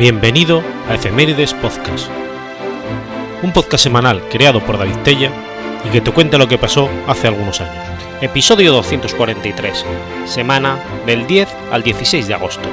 Bienvenido a Efemérides Podcast, un podcast semanal creado por David Tella y que te cuenta lo que pasó hace algunos años. Episodio 243, semana del 10 al 16 de agosto.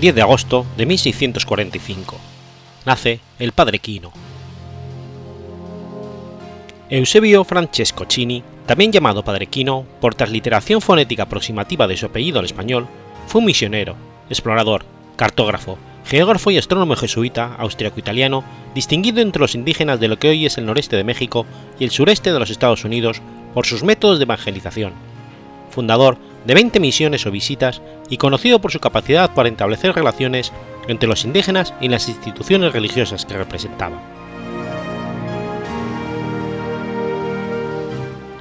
10 de agosto de 1645. Nace el padre Quino. Eusebio Francesco Cini, también llamado Padre Quino por transliteración fonética aproximativa de su apellido al español, fue un misionero, explorador, cartógrafo, geógrafo y astrónomo jesuita austriaco-italiano, distinguido entre los indígenas de lo que hoy es el noreste de México y el sureste de los Estados Unidos por sus métodos de evangelización, fundador de 20 misiones o visitas y conocido por su capacidad para establecer relaciones entre los indígenas y las instituciones religiosas que representaba.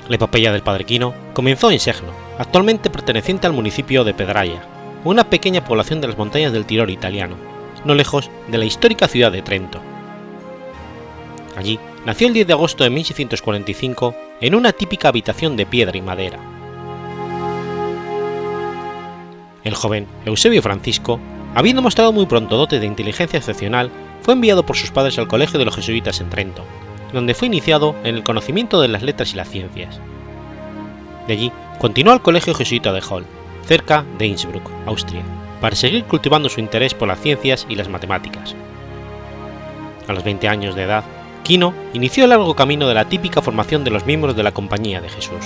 La epopeya del Padre Quino comenzó en Segno, actualmente perteneciente al municipio de Pedraia, una pequeña población de las montañas del Tirol italiano, no lejos de la histórica ciudad de Trento. Allí nació el 10 de agosto de 1645 en una típica habitación de piedra y madera el joven Eusebio Francisco, habiendo mostrado muy pronto dotes de inteligencia excepcional, fue enviado por sus padres al Colegio de los Jesuitas en Trento, donde fue iniciado en el conocimiento de las letras y las ciencias. De allí continuó al Colegio Jesuita de Hall, cerca de Innsbruck, Austria, para seguir cultivando su interés por las ciencias y las matemáticas. A los 20 años de edad, Quino inició el largo camino de la típica formación de los miembros de la Compañía de Jesús.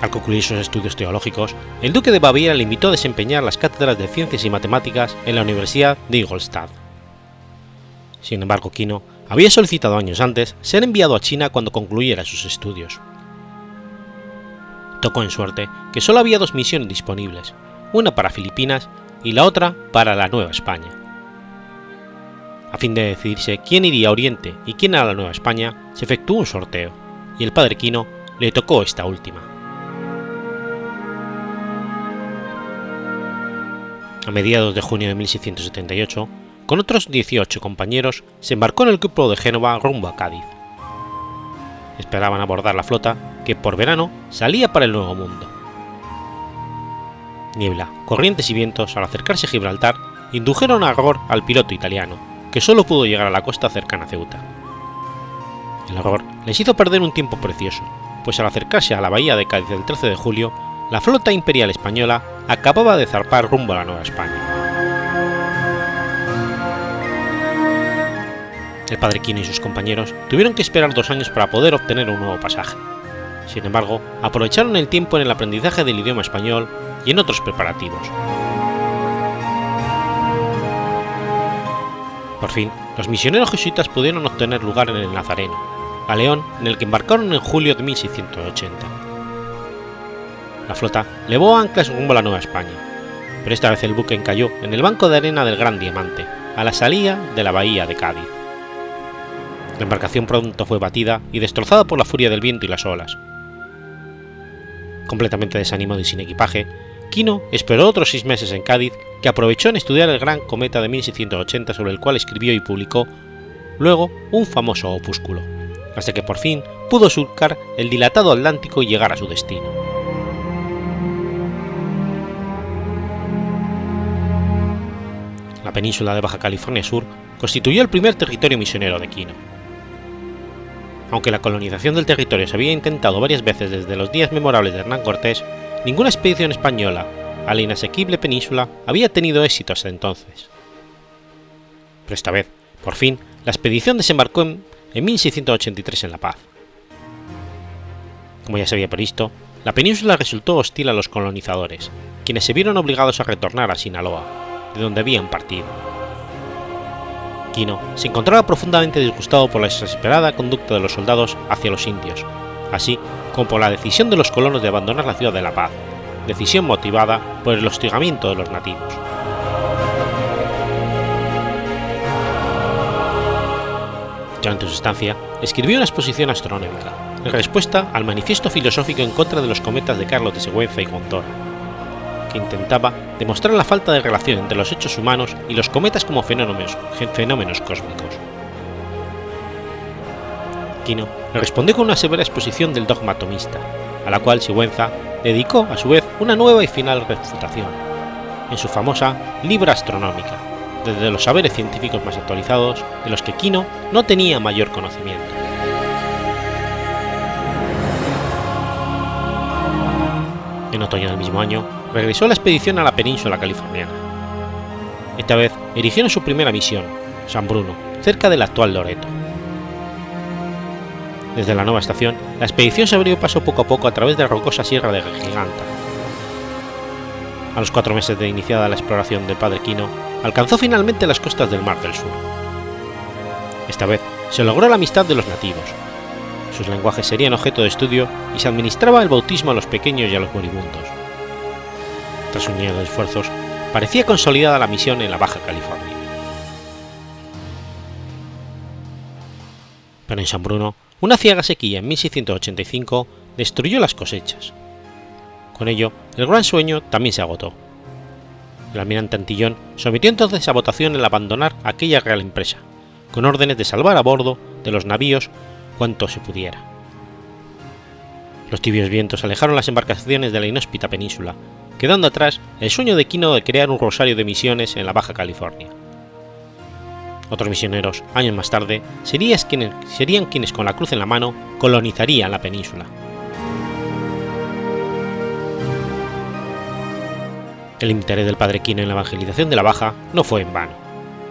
Al concluir sus estudios teológicos, el duque de Baviera le invitó a desempeñar las cátedras de ciencias y matemáticas en la Universidad de Ingolstadt. Sin embargo, Quino había solicitado años antes ser enviado a China cuando concluyera sus estudios. Tocó en suerte que solo había dos misiones disponibles, una para Filipinas y la otra para la Nueva España. A fin de decidirse quién iría a Oriente y quién a la Nueva España, se efectuó un sorteo, y el padre Quino le tocó esta última. A mediados de junio de 1678, con otros 18 compañeros, se embarcó en el grupo de Génova rumbo a Cádiz. Esperaban abordar la flota que por verano salía para el Nuevo Mundo. Niebla, corrientes y vientos al acercarse a Gibraltar indujeron a error al piloto italiano, que solo pudo llegar a la costa cercana a Ceuta. El error les hizo perder un tiempo precioso, pues al acercarse a la bahía de Cádiz el 13 de julio, la flota imperial española acababa de zarpar rumbo a la Nueva España. El padre Quino y sus compañeros tuvieron que esperar dos años para poder obtener un nuevo pasaje. Sin embargo, aprovecharon el tiempo en el aprendizaje del idioma español y en otros preparativos. Por fin, los misioneros jesuitas pudieron obtener lugar en el Nazareno, galeón en el que embarcaron en julio de 1680 la flota levó anclas rumbo a la Nueva España, pero esta vez el buque encalló en el banco de arena del Gran Diamante, a la salida de la bahía de Cádiz. La embarcación pronto fue batida y destrozada por la furia del viento y las olas. Completamente desanimado y sin equipaje, Quino esperó otros seis meses en Cádiz, que aprovechó en estudiar el gran cometa de 1680 sobre el cual escribió y publicó luego un famoso opúsculo, hasta que por fin pudo surcar el dilatado Atlántico y llegar a su destino. Península de Baja California Sur constituyó el primer territorio misionero de Quino. Aunque la colonización del territorio se había intentado varias veces desde los días memorables de Hernán Cortés, ninguna expedición española a la inasequible península había tenido éxito hasta entonces. Pero esta vez, por fin, la expedición desembarcó en, 1683 en La Paz. Como ya se había previsto, la península resultó hostil a los colonizadores, quienes se vieron obligados a retornar a Sinaloa, de donde habían partido. Quino se encontraba profundamente disgustado por la desesperada conducta de los soldados hacia los indios, así como por la decisión de los colonos de abandonar la ciudad de La Paz, decisión motivada por el hostigamiento de los nativos. Durante su estancia, escribió una exposición astronómica, en respuesta al manifiesto filosófico en contra de los cometas de Carlos de Sigüenza y Gondor, que intentaba demostrar la falta de relación entre los hechos humanos y los cometas como fenómenos, fenómenos cósmicos. Quino le respondió con una severa exposición del dogma atomista, a la cual Sigüenza dedicó a su vez una nueva y final refutación, en su famosa Libra Astronómica, desde los saberes científicos más actualizados de los que Quino no tenía mayor conocimiento. En otoño del mismo año, regresó la expedición a la península californiana. Esta vez erigieron su primera misión, San Bruno, cerca del actual Loreto. Desde la nueva estación, la expedición se abrió paso poco a poco a través de la rocosa sierra de Giganta. A los cuatro meses de iniciada la exploración del padre Quino, alcanzó finalmente las costas del Mar del Sur. Esta vez se logró la amistad de los nativos. Sus lenguajes serían objeto de estudio y se administraba el bautismo a los pequeños y a los moribundos. Tras un esfuerzos, parecía consolidada la misión en la Baja California. Pero en San Bruno, una ciega sequía en 1685 destruyó las cosechas. Con ello, el gran sueño también se agotó. El almirante Antillón sometió entonces a votación el abandonar aquella real empresa, con órdenes de salvar a bordo de los navíos cuanto se pudiera. Los tibios vientos alejaron las embarcaciones de la inhóspita península, quedando atrás el sueño de Quino de crear un rosario de misiones en la Baja California. Otros misioneros, años más tarde, serían quienes, con la cruz en la mano colonizarían la península. El interés del padre Quino en la evangelización de la Baja no fue en vano.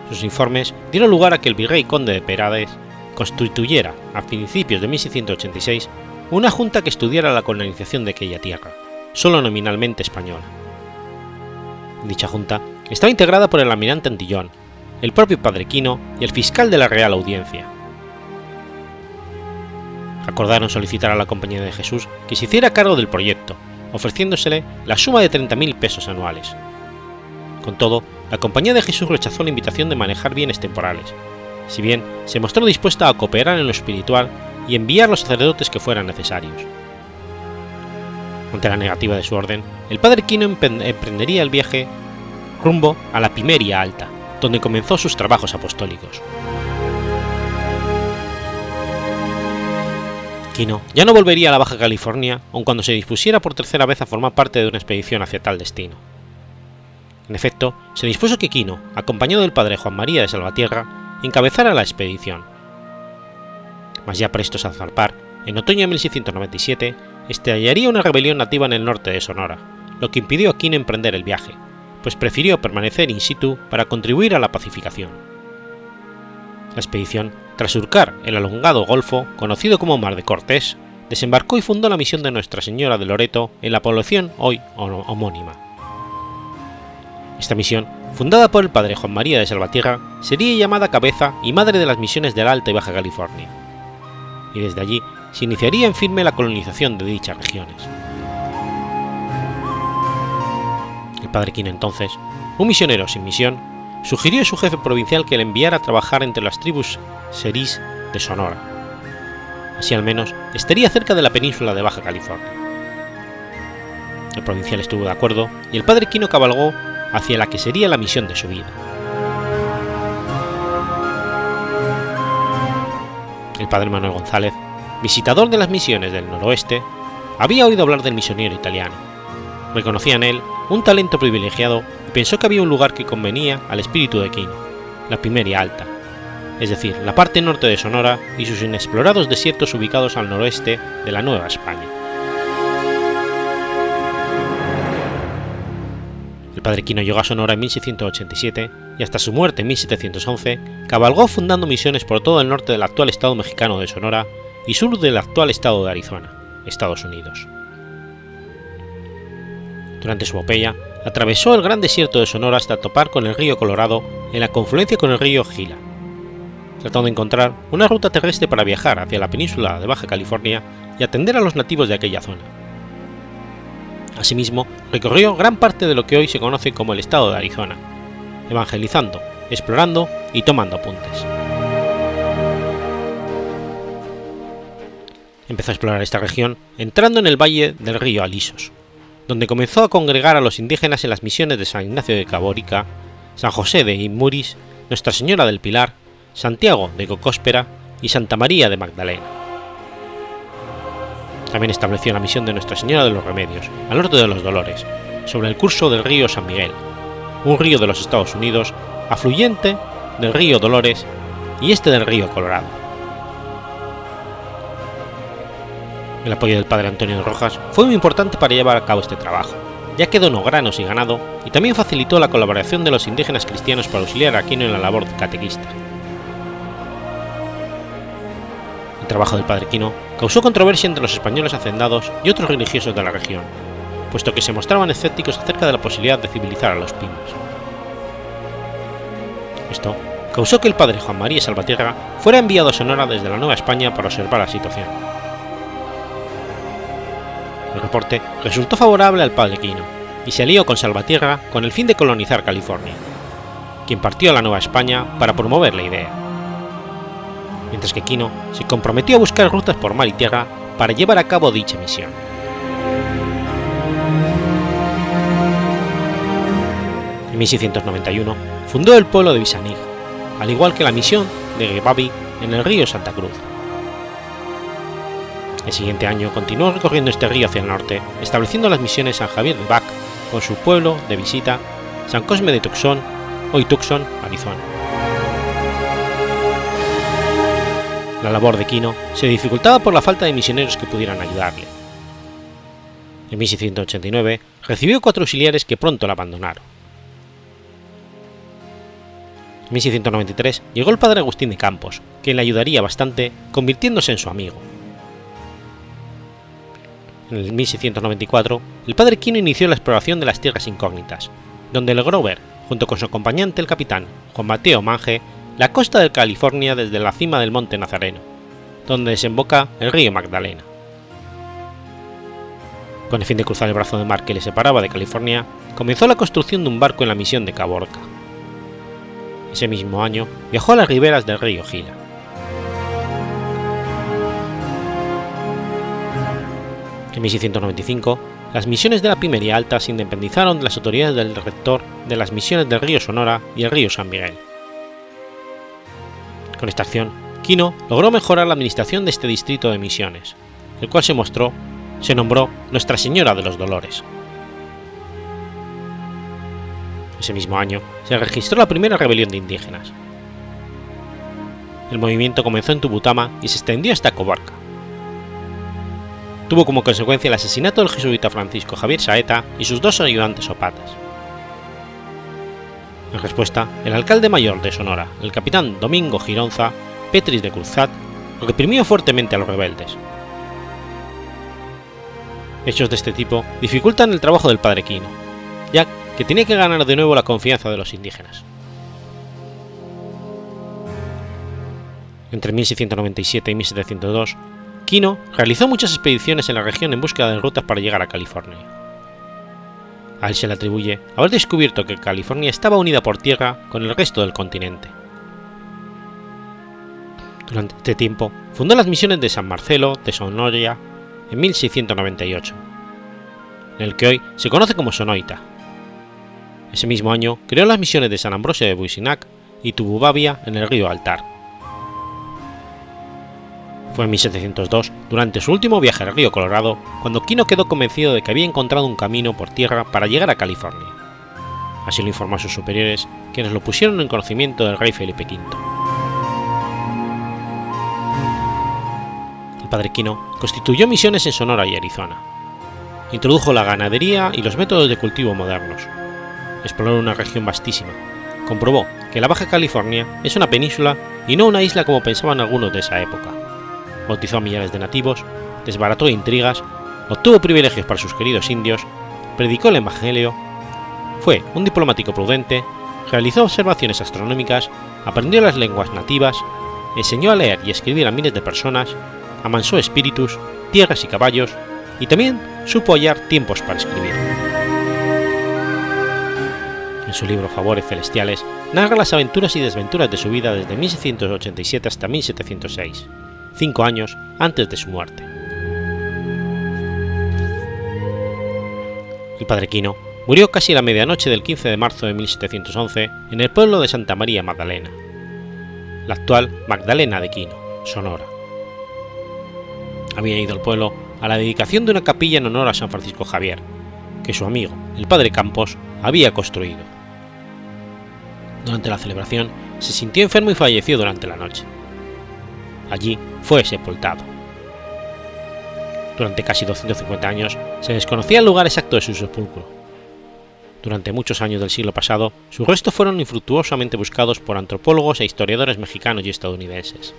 Sus informes dieron lugar a que el virrey conde de Perades constituyera, a principios de 1686, una junta que estudiara la colonización de aquella tierra, solo nominalmente española. Dicha junta estaba integrada por el almirante Antillón, el propio padre Quino y el fiscal de la Real Audiencia. Acordaron solicitar a la Compañía de Jesús que se hiciera cargo del proyecto, ofreciéndosele la suma de 30.000 pesos anuales. Con todo, la Compañía de Jesús rechazó la invitación de manejar bienes temporales, si bien se mostró dispuesta a cooperar en lo espiritual y enviar los sacerdotes que fueran necesarios. Ante la negativa de su orden, el padre Quino emprendería el viaje rumbo a la Pimeria Alta, donde comenzó sus trabajos apostólicos. Quino ya no volvería a la Baja California aun cuando se dispusiera por tercera vez a formar parte de una expedición hacia tal destino. En efecto, se dispuso que Quino, acompañado del padre Juan María de Salvatierra, encabezara la expedición. Mas ya prestos a zarpar, en otoño de 1697, estallaría una rebelión nativa en el norte de Sonora, lo que impidió a Quino emprender el viaje, pues prefirió permanecer in situ para contribuir a la pacificación. La expedición, tras surcar el alongado golfo conocido como Mar de Cortés, desembarcó y fundó la misión de Nuestra Señora de Loreto en la población hoy homónima. Esta misión, fundada por el padre Juan María de Salvatierra, sería llamada cabeza y madre de las misiones de la Alta y Baja California, y desde allí se iniciaría en firme la colonización de dichas regiones. El padre Quino entonces, un misionero sin misión, sugirió a su jefe provincial que le enviara a trabajar entre las tribus serís de Sonora. Así al menos estaría cerca de la península de Baja California. El provincial estuvo de acuerdo y el padre Quino cabalgó hacia la que sería la misión de su vida. El padre Manuel González, visitador de las misiones del noroeste, había oído hablar del misionero italiano. Reconocía en él un talento privilegiado y pensó que había un lugar que convenía al espíritu de Quino, la Pimeria Alta, es decir, la parte norte de Sonora y sus inexplorados desiertos ubicados al noroeste de la Nueva España. Padre Quino llegó a Sonora en 1687 y hasta su muerte en 1711 cabalgó fundando misiones por todo el norte del actual estado mexicano de Sonora y sur del actual estado de Arizona, Estados Unidos. Durante su epopeya, atravesó el gran desierto de Sonora hasta topar con el río Colorado en la confluencia con el río Gila, tratando de encontrar una ruta terrestre para viajar hacia la península de Baja California y atender a los nativos de aquella zona. Asimismo, recorrió gran parte de lo que hoy se conoce como el estado de Arizona, evangelizando, explorando y tomando apuntes. Empezó a explorar esta región entrando en el valle del río Alisos, donde comenzó a congregar a los indígenas en las misiones de San Ignacio de Cabórica, San José de Imuris, Nuestra Señora del Pilar, Santiago de Cocóspera y Santa María de Magdalena. También estableció la misión de Nuestra Señora de los Remedios, al norte de los Dolores, sobre el curso del río San Miguel, un río de los Estados Unidos, afluyente del río Dolores y este del río Colorado. El apoyo del padre Antonio Rojas fue muy importante para llevar a cabo este trabajo, ya que donó granos y ganado y también facilitó la colaboración de los indígenas cristianos para auxiliar a Aquino en la labor catequista. Trabajo del padre Quino causó controversia entre los españoles hacendados y otros religiosos de la región, puesto que se mostraban escépticos acerca de la posibilidad de civilizar a los pinos. Esto causó que el padre Juan María Salvatierra fuera enviado a Sonora desde la Nueva España para observar la situación. El reporte resultó favorable al padre Quino y se alió con Salvatierra con el fin de colonizar California, quien partió a la Nueva España para promover la idea mientras que Quino se comprometió a buscar rutas por mar y tierra para llevar a cabo dicha misión. En 1691 fundó el pueblo de Bisanig, al igual que la misión de Gebabi en el río Santa Cruz. El siguiente año continuó recorriendo este río hacia el norte, estableciendo las misiones San Javier de Bac con su pueblo de visita, San Cosme de Tucson, hoy Tucson, Arizona. La labor de Quino se dificultaba por la falta de misioneros que pudieran ayudarle. En 1689 recibió cuatro auxiliares que pronto la abandonaron. En 1693 llegó el padre Agustín de Campos, quien le ayudaría bastante, convirtiéndose en su amigo. En 1694, el padre Quino inició la exploración de las tierras incógnitas, donde logró ver, junto con su acompañante el capitán Juan Mateo Mange, la costa de California desde la cima del monte Nazareno, donde desemboca el río Magdalena. Con el fin de cruzar el brazo de mar que le separaba de California, comenzó la construcción de un barco en la misión de Caborca. Ese mismo año viajó a las riberas del río Gila. En 1695, las misiones de la Pimería Alta se independizaron de las autoridades del rector de las misiones del río Sonora y el río San Miguel. Con esta acción, Quino logró mejorar la administración de este distrito de misiones, el cual se mostró, se nombró Nuestra Señora de los Dolores. Ese mismo año se registró la primera rebelión de indígenas. El movimiento comenzó en Tubutama y se extendió hasta Cobarca. Tuvo como consecuencia el asesinato del jesuita Francisco Javier Saeta y sus dos ayudantes o patas. Respuesta, el alcalde mayor de Sonora, el capitán Domingo Gironza, Petris de Cruzat, reprimió fuertemente a los rebeldes. Hechos de este tipo dificultan el trabajo del padre Quino, ya que tenía que ganar de nuevo la confianza de los indígenas. Entre 1697 y 1702, Quino realizó muchas expediciones en la región en búsqueda de rutas para llegar a California. A él se le atribuye haber descubierto que California estaba unida por tierra con el resto del continente. Durante este tiempo fundó las misiones de San Marcelo de Sonoria en 1698, en el que hoy se conoce como Sonoita. Ese mismo año creó las misiones de San Ambrosio de Buisinac y Tububabia en el río Altar. Fue en 1702, durante su último viaje al río Colorado, cuando Quino quedó convencido de que había encontrado un camino por tierra para llegar a California. Así lo informó a sus superiores, quienes lo pusieron en conocimiento del rey Felipe V. El padre Quino constituyó misiones en Sonora y Arizona. Introdujo la ganadería y los métodos de cultivo modernos. Exploró una región vastísima. Comprobó que la Baja California es una península y no una isla como pensaban algunos de esa época bautizó a millares de nativos, desbarató intrigas, obtuvo privilegios para sus queridos indios, predicó el Evangelio, fue un diplomático prudente, realizó observaciones astronómicas, aprendió las lenguas nativas, enseñó a leer y escribir a miles de personas, amansó espíritus, tierras y caballos, y también supo hallar tiempos para escribir. En su libro Favores Celestiales narra las aventuras y desventuras de su vida desde 1687 hasta 1706 cinco años antes de su muerte. El padre Quino murió casi a la medianoche del 15 de marzo de 1711 en el pueblo de Santa María Magdalena, la actual Magdalena de Quino, Sonora. Había ido al pueblo a la dedicación de una capilla en honor a San Francisco Javier, que su amigo, el padre Campos, había construido. Durante la celebración se sintió enfermo y falleció durante la noche. Allí fue sepultado. Durante casi 250 años se desconocía el lugar exacto de su sepulcro, durante muchos años del siglo pasado, sus restos fueron infructuosamente buscados por antropólogos e historiadores mexicanos y estadounidenses.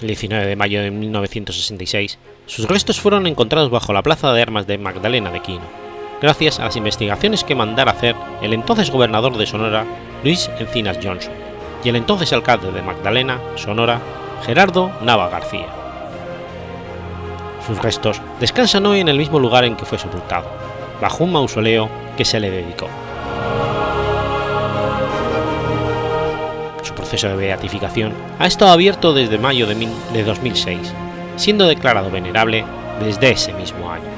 El 19 de mayo de 1966, sus restos fueron encontrados bajo la plaza de armas de Magdalena de Quino, gracias a las investigaciones que mandara hacer el entonces gobernador de Sonora, Luis Encinas Johnson, y el entonces alcalde de Magdalena, Sonora, Gerardo Nava García. Sus restos descansan hoy en el mismo lugar en que fue sepultado, bajo un mausoleo que se le dedicó. Su proceso de beatificación ha estado abierto desde mayo de 2006, siendo declarado venerable desde ese mismo año.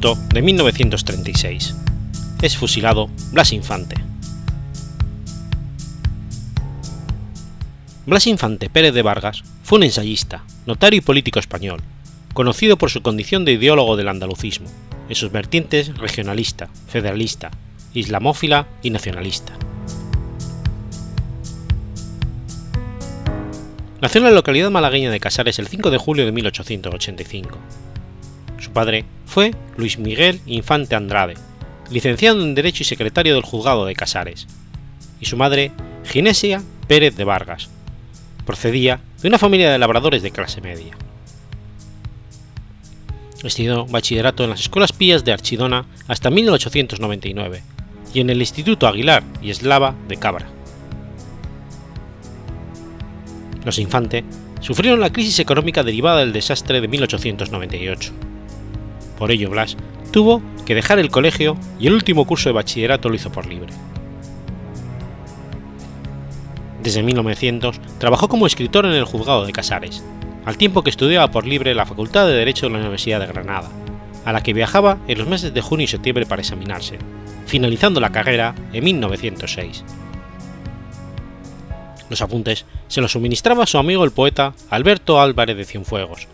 De 1936. Es fusilado Blas Infante. Blas Infante Pérez de Vargas fue un ensayista, notario y político español, conocido por su condición de ideólogo del andalucismo, en sus vertientes regionalista, federalista, islamófila y nacionalista. Nació en la localidad malagueña de Casares el 5 de julio de 1885 su padre fue Luis Miguel Infante Andrade, licenciado en Derecho y secretario del Juzgado de Casares, y su madre Ginesia Pérez de Vargas. Procedía de una familia de labradores de clase media. Estudió bachillerato en las escuelas pías de Archidona hasta 1899 y en el Instituto Aguilar y Eslava de Cabra. Los Infante sufrieron la crisis económica derivada del desastre de 1898 por ello, Blas tuvo que dejar el colegio y el último curso de bachillerato lo hizo por libre. Desde 1900 trabajó como escritor en el juzgado de Casares, al tiempo que estudiaba por libre la Facultad de Derecho de la Universidad de Granada, a la que viajaba en los meses de junio y septiembre para examinarse, finalizando la carrera en 1906. Los apuntes se los suministraba su amigo el poeta Alberto Álvarez de Cienfuegos,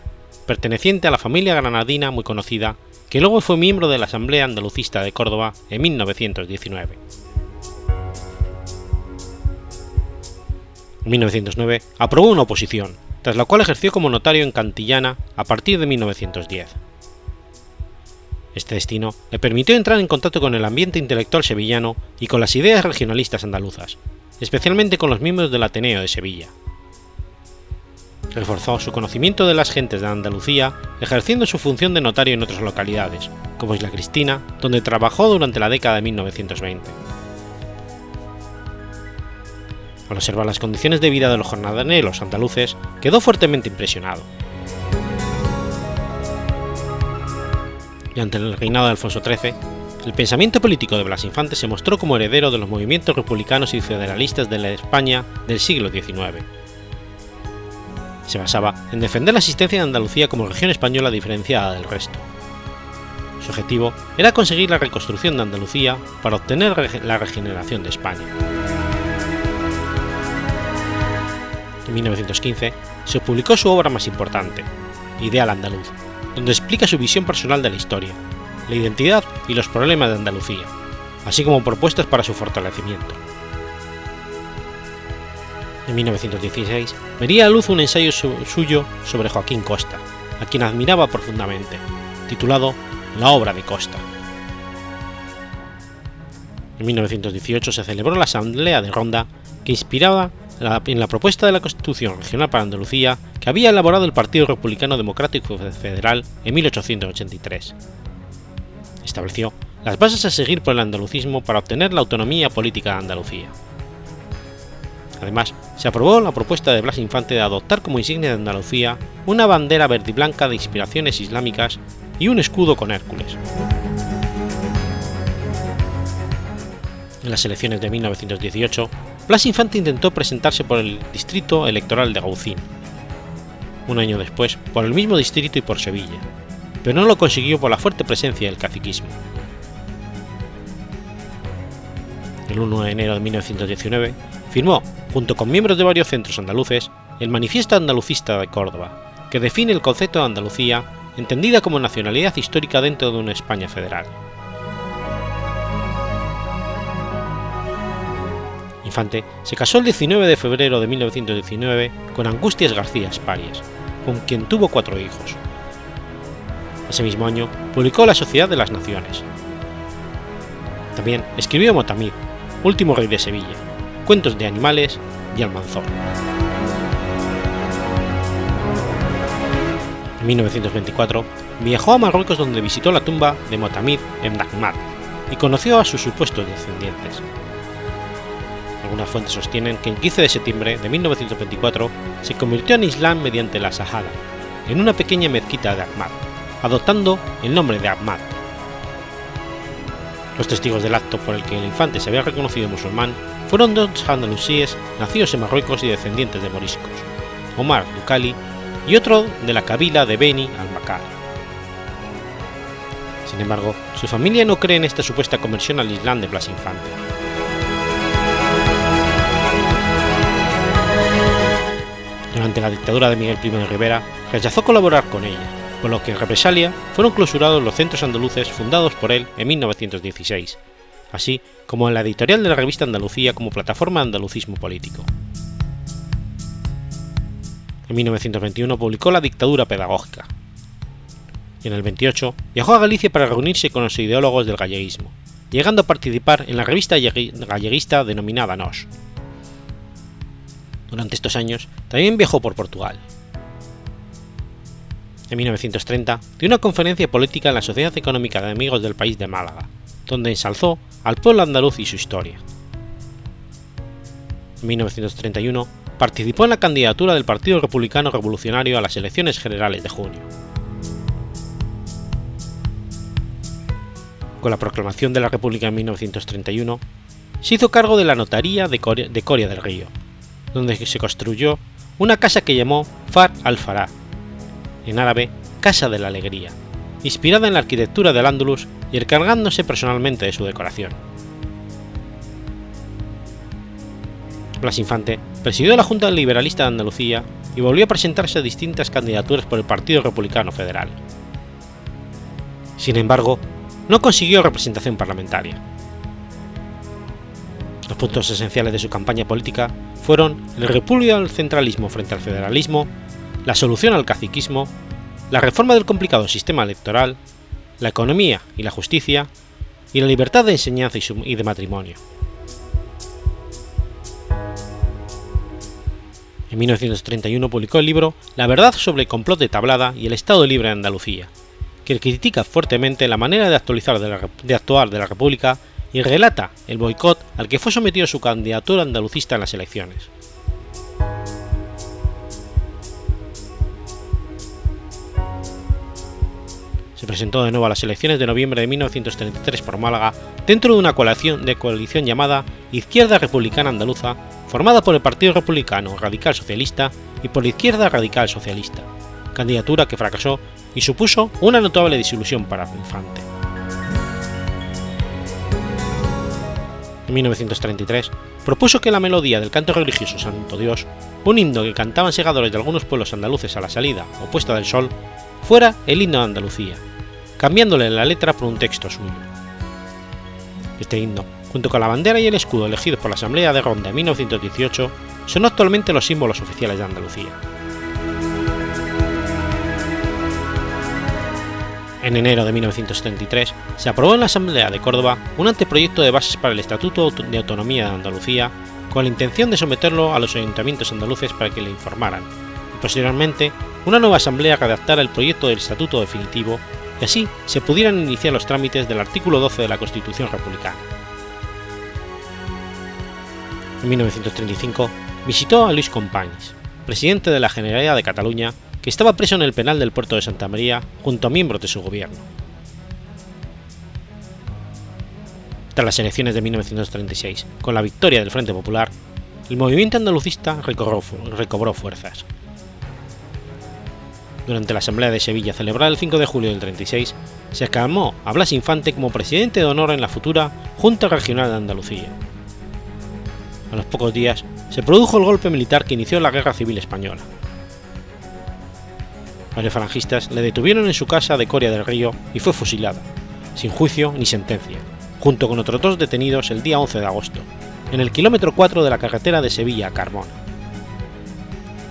perteneciente a la familia granadina muy conocida, que luego fue miembro de la Asamblea Andalucista de Córdoba en 1919. En 1909 aprobó una oposición, tras la cual ejerció como notario en Cantillana a partir de 1910. Este destino le permitió entrar en contacto con el ambiente intelectual sevillano y con las ideas regionalistas andaluzas, especialmente con los miembros del Ateneo de Sevilla, reforzó su conocimiento de las gentes de Andalucía ejerciendo su función de notario en otras localidades, como Isla Cristina, donde trabajó durante la década de 1920. Al observar las condiciones de vida de los jornaleros andaluces, quedó fuertemente impresionado. Y ante el reinado de Alfonso XIII, el pensamiento político de Blas Infante se mostró como heredero de los movimientos republicanos y federalistas de la España del siglo XIX Se basaba en defender la existencia de Andalucía como región española diferenciada del resto. Su objetivo era conseguir la reconstrucción de Andalucía para obtener la regeneración de España. En 1915 se publicó su obra más importante, Ideal Andaluz, donde explica su visión personal de la historia, la identidad y los problemas de Andalucía, así como propuestas para su fortalecimiento. En 1916 vería a luz un ensayo suyo sobre Joaquín Costa, a quien admiraba profundamente, titulado La obra de Costa. En 1918 se celebró la Asamblea de Ronda que inspiraba en la propuesta de la Constitución Regional para Andalucía que había elaborado el Partido Republicano Democrático Federal en 1883. Estableció las bases a seguir por el andalucismo para obtener la autonomía política de Andalucía. Además, se aprobó la propuesta de Blas Infante de adoptar como insignia de Andalucía una bandera verde y blanca de inspiraciones islámicas y un escudo con Hércules. En las elecciones de 1918, Blas Infante intentó presentarse por el distrito electoral de Gaucín. Un año después, por el mismo distrito y por Sevilla, pero no lo consiguió por la fuerte presencia del caciquismo. El 1 de enero de 1919, firmó, junto con miembros de varios centros andaluces, el Manifiesto Andalucista de Córdoba, que define el concepto de Andalucía entendida como nacionalidad histórica dentro de una España federal. Infante se casó el 19 de febrero de 1919 con Angustias García Esparias, con quien tuvo cuatro hijos. Ese mismo año publicó La Sociedad de las Naciones. También escribió Motamid, Último Rey de Sevilla, Cuentos de Animales y Almanzor. En 1924 viajó a Marruecos donde visitó la tumba de Motamid en Dagmar y conoció a sus supuestos descendientes. Algunas fuentes sostienen que el 15 de septiembre de 1924 se convirtió en Islam mediante la Sahara, en una pequeña mezquita de Ahmad, adoptando el nombre de Ahmad. Los testigos del acto por el que el infante se había reconocido musulmán fueron dos andalusíes nacidos en Marruecos y descendientes de moriscos, Omar Ducali y otro de la cabila de Beni al-Makar. Sin embargo, su familia no cree en esta supuesta conversión al Islam de Blas Infante. Durante la dictadura de Miguel I de Rivera, rechazó colaborar con ella, por lo que en represalia fueron clausurados los centros andaluces fundados por él en 1916, así como en la editorial de la revista Andalucía como plataforma de andalucismo político. En 1921 publicó La dictadura pedagógica. Y en el 28 viajó a Galicia para reunirse con los ideólogos del galleguismo, llegando a participar en la revista galleguista denominada Nos, durante estos años también viajó por Portugal. En 1930 dio una conferencia política en la Sociedad Económica de Amigos del País de Málaga, donde ensalzó al pueblo andaluz y su historia. En 1931 participó en la candidatura del Partido Republicano Revolucionario a las elecciones generales de junio. Con la proclamación de la República en 1931, se hizo cargo de la notaría de Coria, de Coria del Río, donde se construyó una casa que llamó Far al-Farah, en árabe Casa de la Alegría, inspirada en la arquitectura del Andalus y encargándose personalmente de su decoración. Blas Infante presidió la Junta Liberalista de Andalucía y volvió a presentarse a distintas candidaturas por el Partido Republicano Federal. Sin embargo, no consiguió representación parlamentaria. Los puntos esenciales de su campaña política fueron el repudio al centralismo frente al federalismo, la solución al caciquismo, la reforma del complicado sistema electoral, la economía y la justicia, y la libertad de enseñanza y de matrimonio. En 1931 publicó el libro La verdad sobre el complot de Tablada y el Estado Libre de Andalucía, que critica fuertemente la manera de, actualizar de actuar de la República y relata el boicot al que fue sometido su candidatura andalucista en las elecciones. Se presentó de nuevo a las elecciones de noviembre de 1933 por Málaga dentro de una coalición, de llamada Izquierda Republicana Andaluza, formada por el Partido Republicano Radical Socialista y por la izquierda radical socialista, candidatura que fracasó y supuso una notable disilusión para Infante. En 1933 propuso que la melodía del canto religioso Santo Dios, un himno que cantaban segadores de algunos pueblos andaluces a la salida o puesta del sol, fuera el himno de Andalucía, cambiándole la letra por un texto suyo. Este himno, junto con la bandera y el escudo elegidos por la Asamblea de Ronda en 1918, son actualmente los símbolos oficiales de Andalucía. En enero de 1973 se aprobó en la Asamblea de Córdoba un anteproyecto de bases para el Estatuto de Autonomía de Andalucía con la intención de someterlo a los ayuntamientos andaluces para que le informaran, y posteriormente una nueva asamblea que adaptara el proyecto del Estatuto definitivo y así se pudieran iniciar los trámites del artículo 12 de la Constitución republicana. En 1935 visitó a Luis Companys, presidente de la Generalidad de Cataluña, que estaba preso en el penal del puerto de Santa María junto a miembros de su gobierno. Tras las elecciones de 1936, con la victoria del Frente Popular, el movimiento andalucista recobró, recobró fuerzas. Durante la Asamblea de Sevilla celebrada el 5 de julio del 36, se aclamó a Blas Infante como presidente de honor en la futura Junta Regional de Andalucía. A los pocos días se produjo el golpe militar que inició la Guerra Civil Española. Varios falangistas le detuvieron en su casa de Coria del Río y fue fusilada, sin juicio ni sentencia, junto con otros dos detenidos el día 11 de agosto, en el kilómetro 4 de la carretera de Sevilla a Carmona.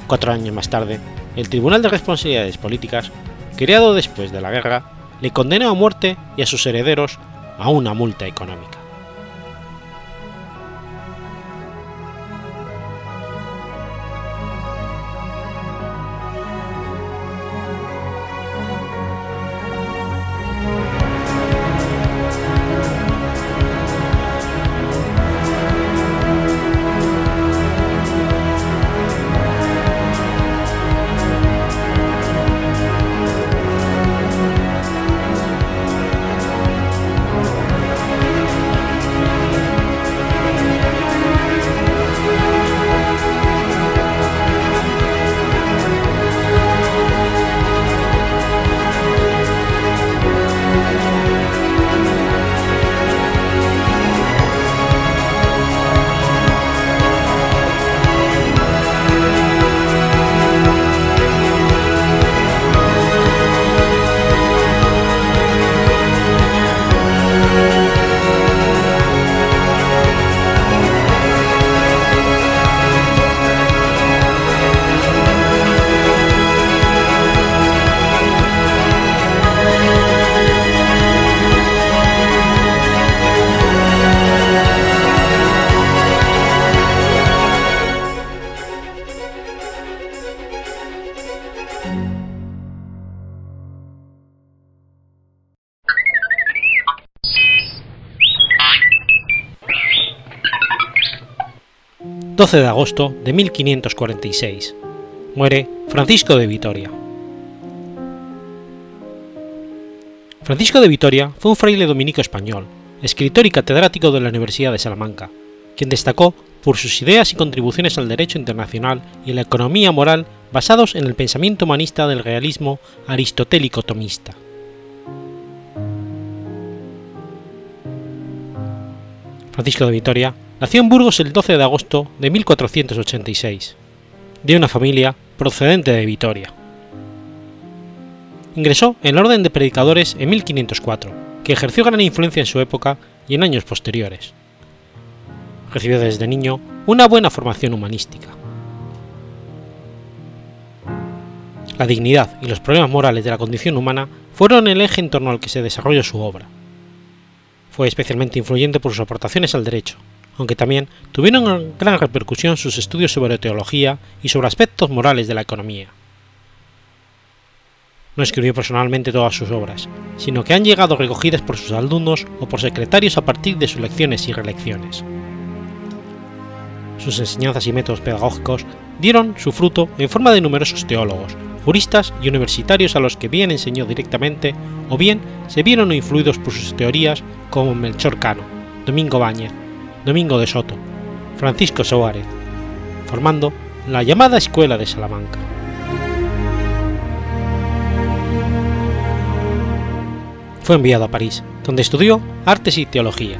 Cuatro años más tarde, el Tribunal de Responsabilidades Políticas, creado después de la guerra, le condenó a muerte y a sus herederos a una multa económica. 12 de agosto de 1546. Muere Francisco de Vitoria. Francisco de Vitoria fue un fraile dominico español, escritor y catedrático de la Universidad de Salamanca, quien destacó por sus ideas y contribuciones al derecho internacional y la economía moral basados en el pensamiento humanista del realismo aristotélico tomista. Francisco de Vitoria Nació en Burgos el 12 de agosto de 1486, de una familia procedente de Vitoria. Ingresó en la Orden de Predicadores en 1504, que ejerció gran influencia en su época y en años posteriores. Recibió desde niño una buena formación humanística. La dignidad y los problemas morales de la condición humana fueron el eje en torno al que se desarrolló su obra. Fue especialmente influyente por sus aportaciones al derecho, aunque también tuvieron gran repercusión sus estudios sobre teología y sobre aspectos morales de la economía. No escribió personalmente todas sus obras, sino que han llegado recogidas por sus alumnos o por secretarios a partir de sus lecciones y relecciones. Sus enseñanzas y métodos pedagógicos dieron su fruto en forma de numerosos teólogos, juristas y universitarios a los que bien enseñó directamente o bien se vieron influidos por sus teorías como Melchor Cano, Domingo Báñez, Domingo de Soto, Francisco Soares, formando la llamada Escuela de Salamanca. Fue enviado a París, donde estudió artes y teología.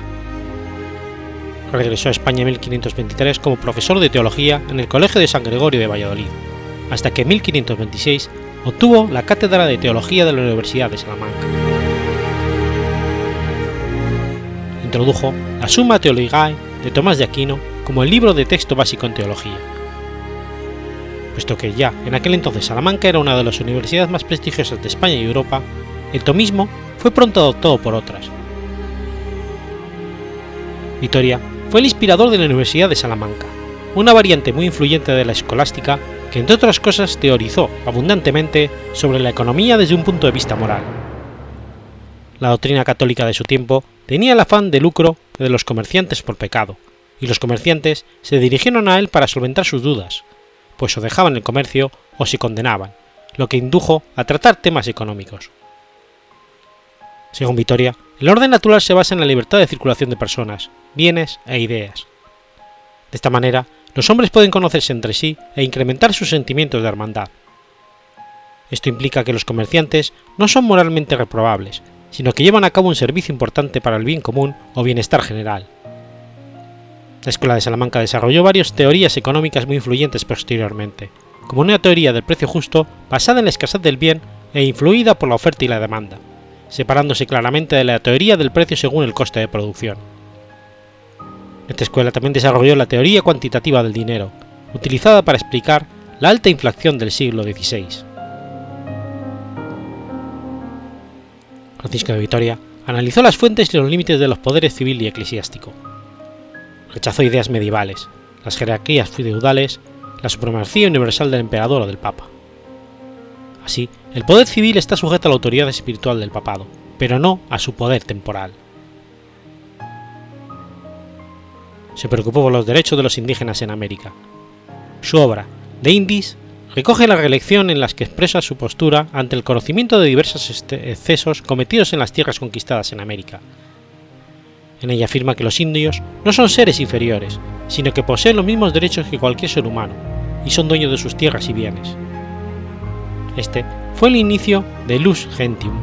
Regresó a España en 1523 como profesor de teología en el Colegio de San Gregorio de Valladolid, hasta que en 1526 obtuvo la cátedra de teología de la Universidad de Salamanca. Introdujo la Summa Theologiae de Tomás de Aquino como el libro de texto básico en teología, puesto que ya en aquel entonces Salamanca era una de las universidades más prestigiosas de España y Europa, el tomismo fue pronto adoptado por otras. Vitoria fue el inspirador de la Universidad de Salamanca, una variante muy influyente de la escolástica que entre otras cosas teorizó abundantemente sobre la economía desde un punto de vista moral. La doctrina católica de su tiempo tenía el afán de lucro de los comerciantes por pecado, y los comerciantes se dirigieron a él para solventar sus dudas, pues o dejaban el comercio o se condenaban, lo que indujo a tratar temas económicos. Según Vitoria, el orden natural se basa en la libertad de circulación de personas, bienes e ideas. De esta manera, los hombres pueden conocerse entre sí e incrementar sus sentimientos de hermandad. Esto implica que los comerciantes no son moralmente reprobables, sino que llevan a cabo un servicio importante para el bien común o bienestar general. La Escuela de Salamanca desarrolló varias teorías económicas muy influyentes posteriormente, como una teoría del precio justo basada en la escasez del bien e influida por la oferta y la demanda, separándose claramente de la teoría del precio según el coste de producción. Esta escuela también desarrolló la teoría cuantitativa del dinero, utilizada para explicar la alta inflación del siglo XVI. Francisco de Vitoria analizó las fuentes y los límites de los poderes civil y eclesiástico. Rechazó ideas medievales, las jerarquías feudales, la supremacía universal del emperador o del papa. Así, el poder civil está sujeto a la autoridad espiritual del papado, pero no a su poder temporal. Se preocupó por los derechos de los indígenas en América. Su obra, The Indies, recoge la reelección en las que expresa su postura ante el conocimiento de diversos excesos cometidos en las tierras conquistadas en América. En ella afirma que los indios no son seres inferiores, sino que poseen los mismos derechos que cualquier ser humano, y son dueños de sus tierras y bienes. Este fue el inicio de Luz Gentium.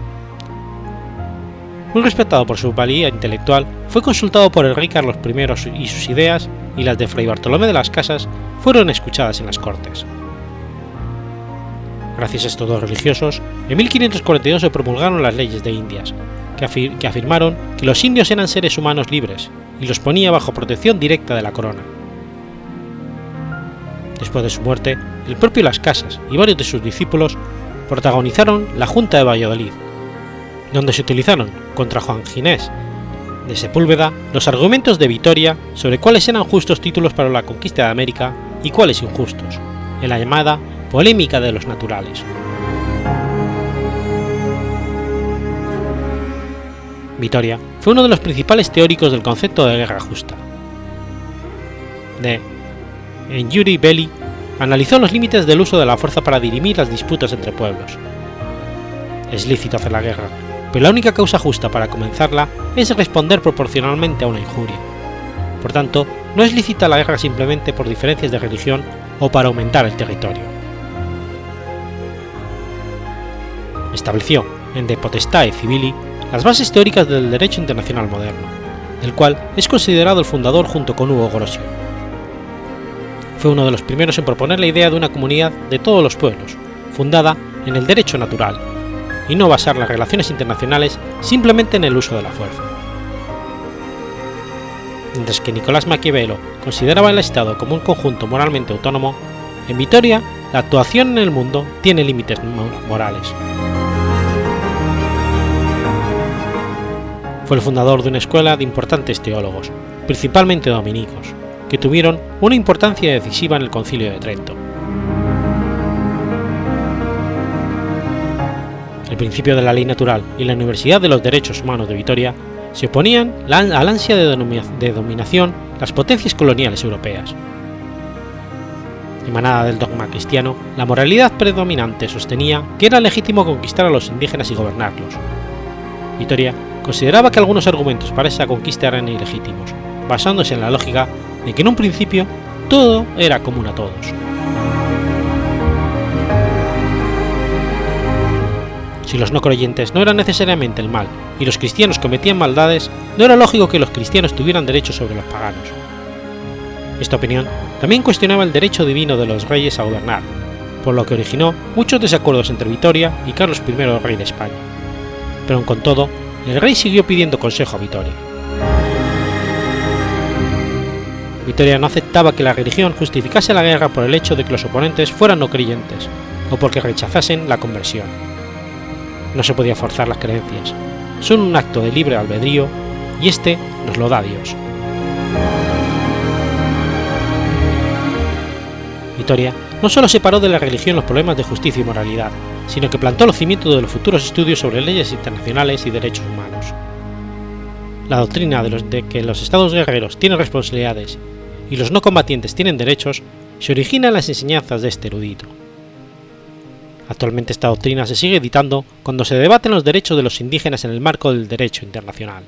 Muy respetado por su valía intelectual, fue consultado por el rey Carlos I y sus ideas y las de Fray Bartolomé de las Casas fueron escuchadas en las Cortes. Gracias a estos dos religiosos, en 1542 se promulgaron las leyes de Indias, que, afirmaron que los indios eran seres humanos libres y los ponía bajo protección directa de la corona. Después de su muerte, el propio Las Casas y varios de sus discípulos protagonizaron la Junta de Valladolid, donde se utilizaron contra Juan Ginés de Sepúlveda los argumentos de Vitoria sobre cuáles eran justos títulos para la conquista de América y cuáles injustos, en la llamada polémica de los naturales. Vitoria fue uno de los principales teóricos del concepto de guerra justa. De en Yuri Belli analizó los límites del uso de la fuerza para dirimir las disputas entre pueblos. Es lícito hacer la guerra, pero la única causa justa para comenzarla es responder proporcionalmente a una injuria. Por tanto, no es lícita la guerra simplemente por diferencias de religión o para aumentar el territorio. Estableció en De Potestae Civili las bases teóricas del derecho internacional moderno, del cual es considerado el fundador junto con Hugo Grossio fue uno de los primeros en proponer la idea de una comunidad de todos los pueblos, fundada en el derecho natural, y no basar las relaciones internacionales simplemente en el uso de la fuerza. Mientras que Nicolás Maquiavelo consideraba el Estado como un conjunto moralmente autónomo, en Vitoria la actuación en el mundo tiene límites morales. Fue el fundador de una escuela de importantes teólogos, principalmente dominicos, que tuvieron una importancia decisiva en el Concilio de Trento. El principio de la ley natural y la Universidad de los Derechos Humanos de Vitoria se oponían al ansia de, de dominación las potencias coloniales europeas. Emanada del dogma cristiano, la moralidad predominante sostenía que era legítimo conquistar a los indígenas y gobernarlos. Vitoria consideraba que algunos argumentos para esa conquista eran ilegítimos, basándose en la lógica de que en un principio todo era común a todos. Si los no creyentes no eran necesariamente el mal y los cristianos cometían maldades, no era lógico que los cristianos tuvieran derechos sobre los paganos. Esta opinión también cuestionaba el derecho divino de los reyes a gobernar, por lo que originó muchos desacuerdos entre Vitoria y Carlos I, rey de España. Pero con todo, el rey siguió pidiendo consejo a Vitoria. Vitoria no aceptaba que la religión justificase la guerra por el hecho de que los oponentes fueran no creyentes o porque rechazasen la conversión. No se podía forzar las creencias, son un acto de libre albedrío y este nos lo da Dios. No solo separó de la religión los problemas de justicia y moralidad, sino que plantó los cimientos de los futuros estudios sobre leyes internacionales y derechos humanos. La doctrina de, de que los estados guerreros tienen responsabilidades y los no combatientes tienen derechos se origina en las enseñanzas de este erudito. Actualmente esta doctrina se sigue editando cuando se debaten los derechos de los indígenas en el marco del derecho internacional.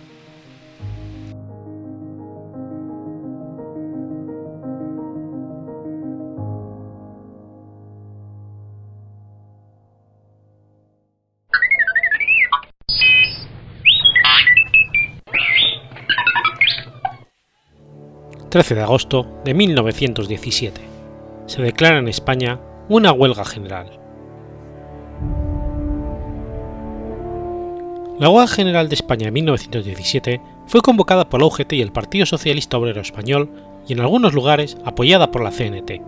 13 de agosto de 1917. Se declara en España una huelga general. La huelga general de España en 1917 fue convocada por la UGT y el Partido Socialista Obrero Español y en algunos lugares apoyada por la CNT.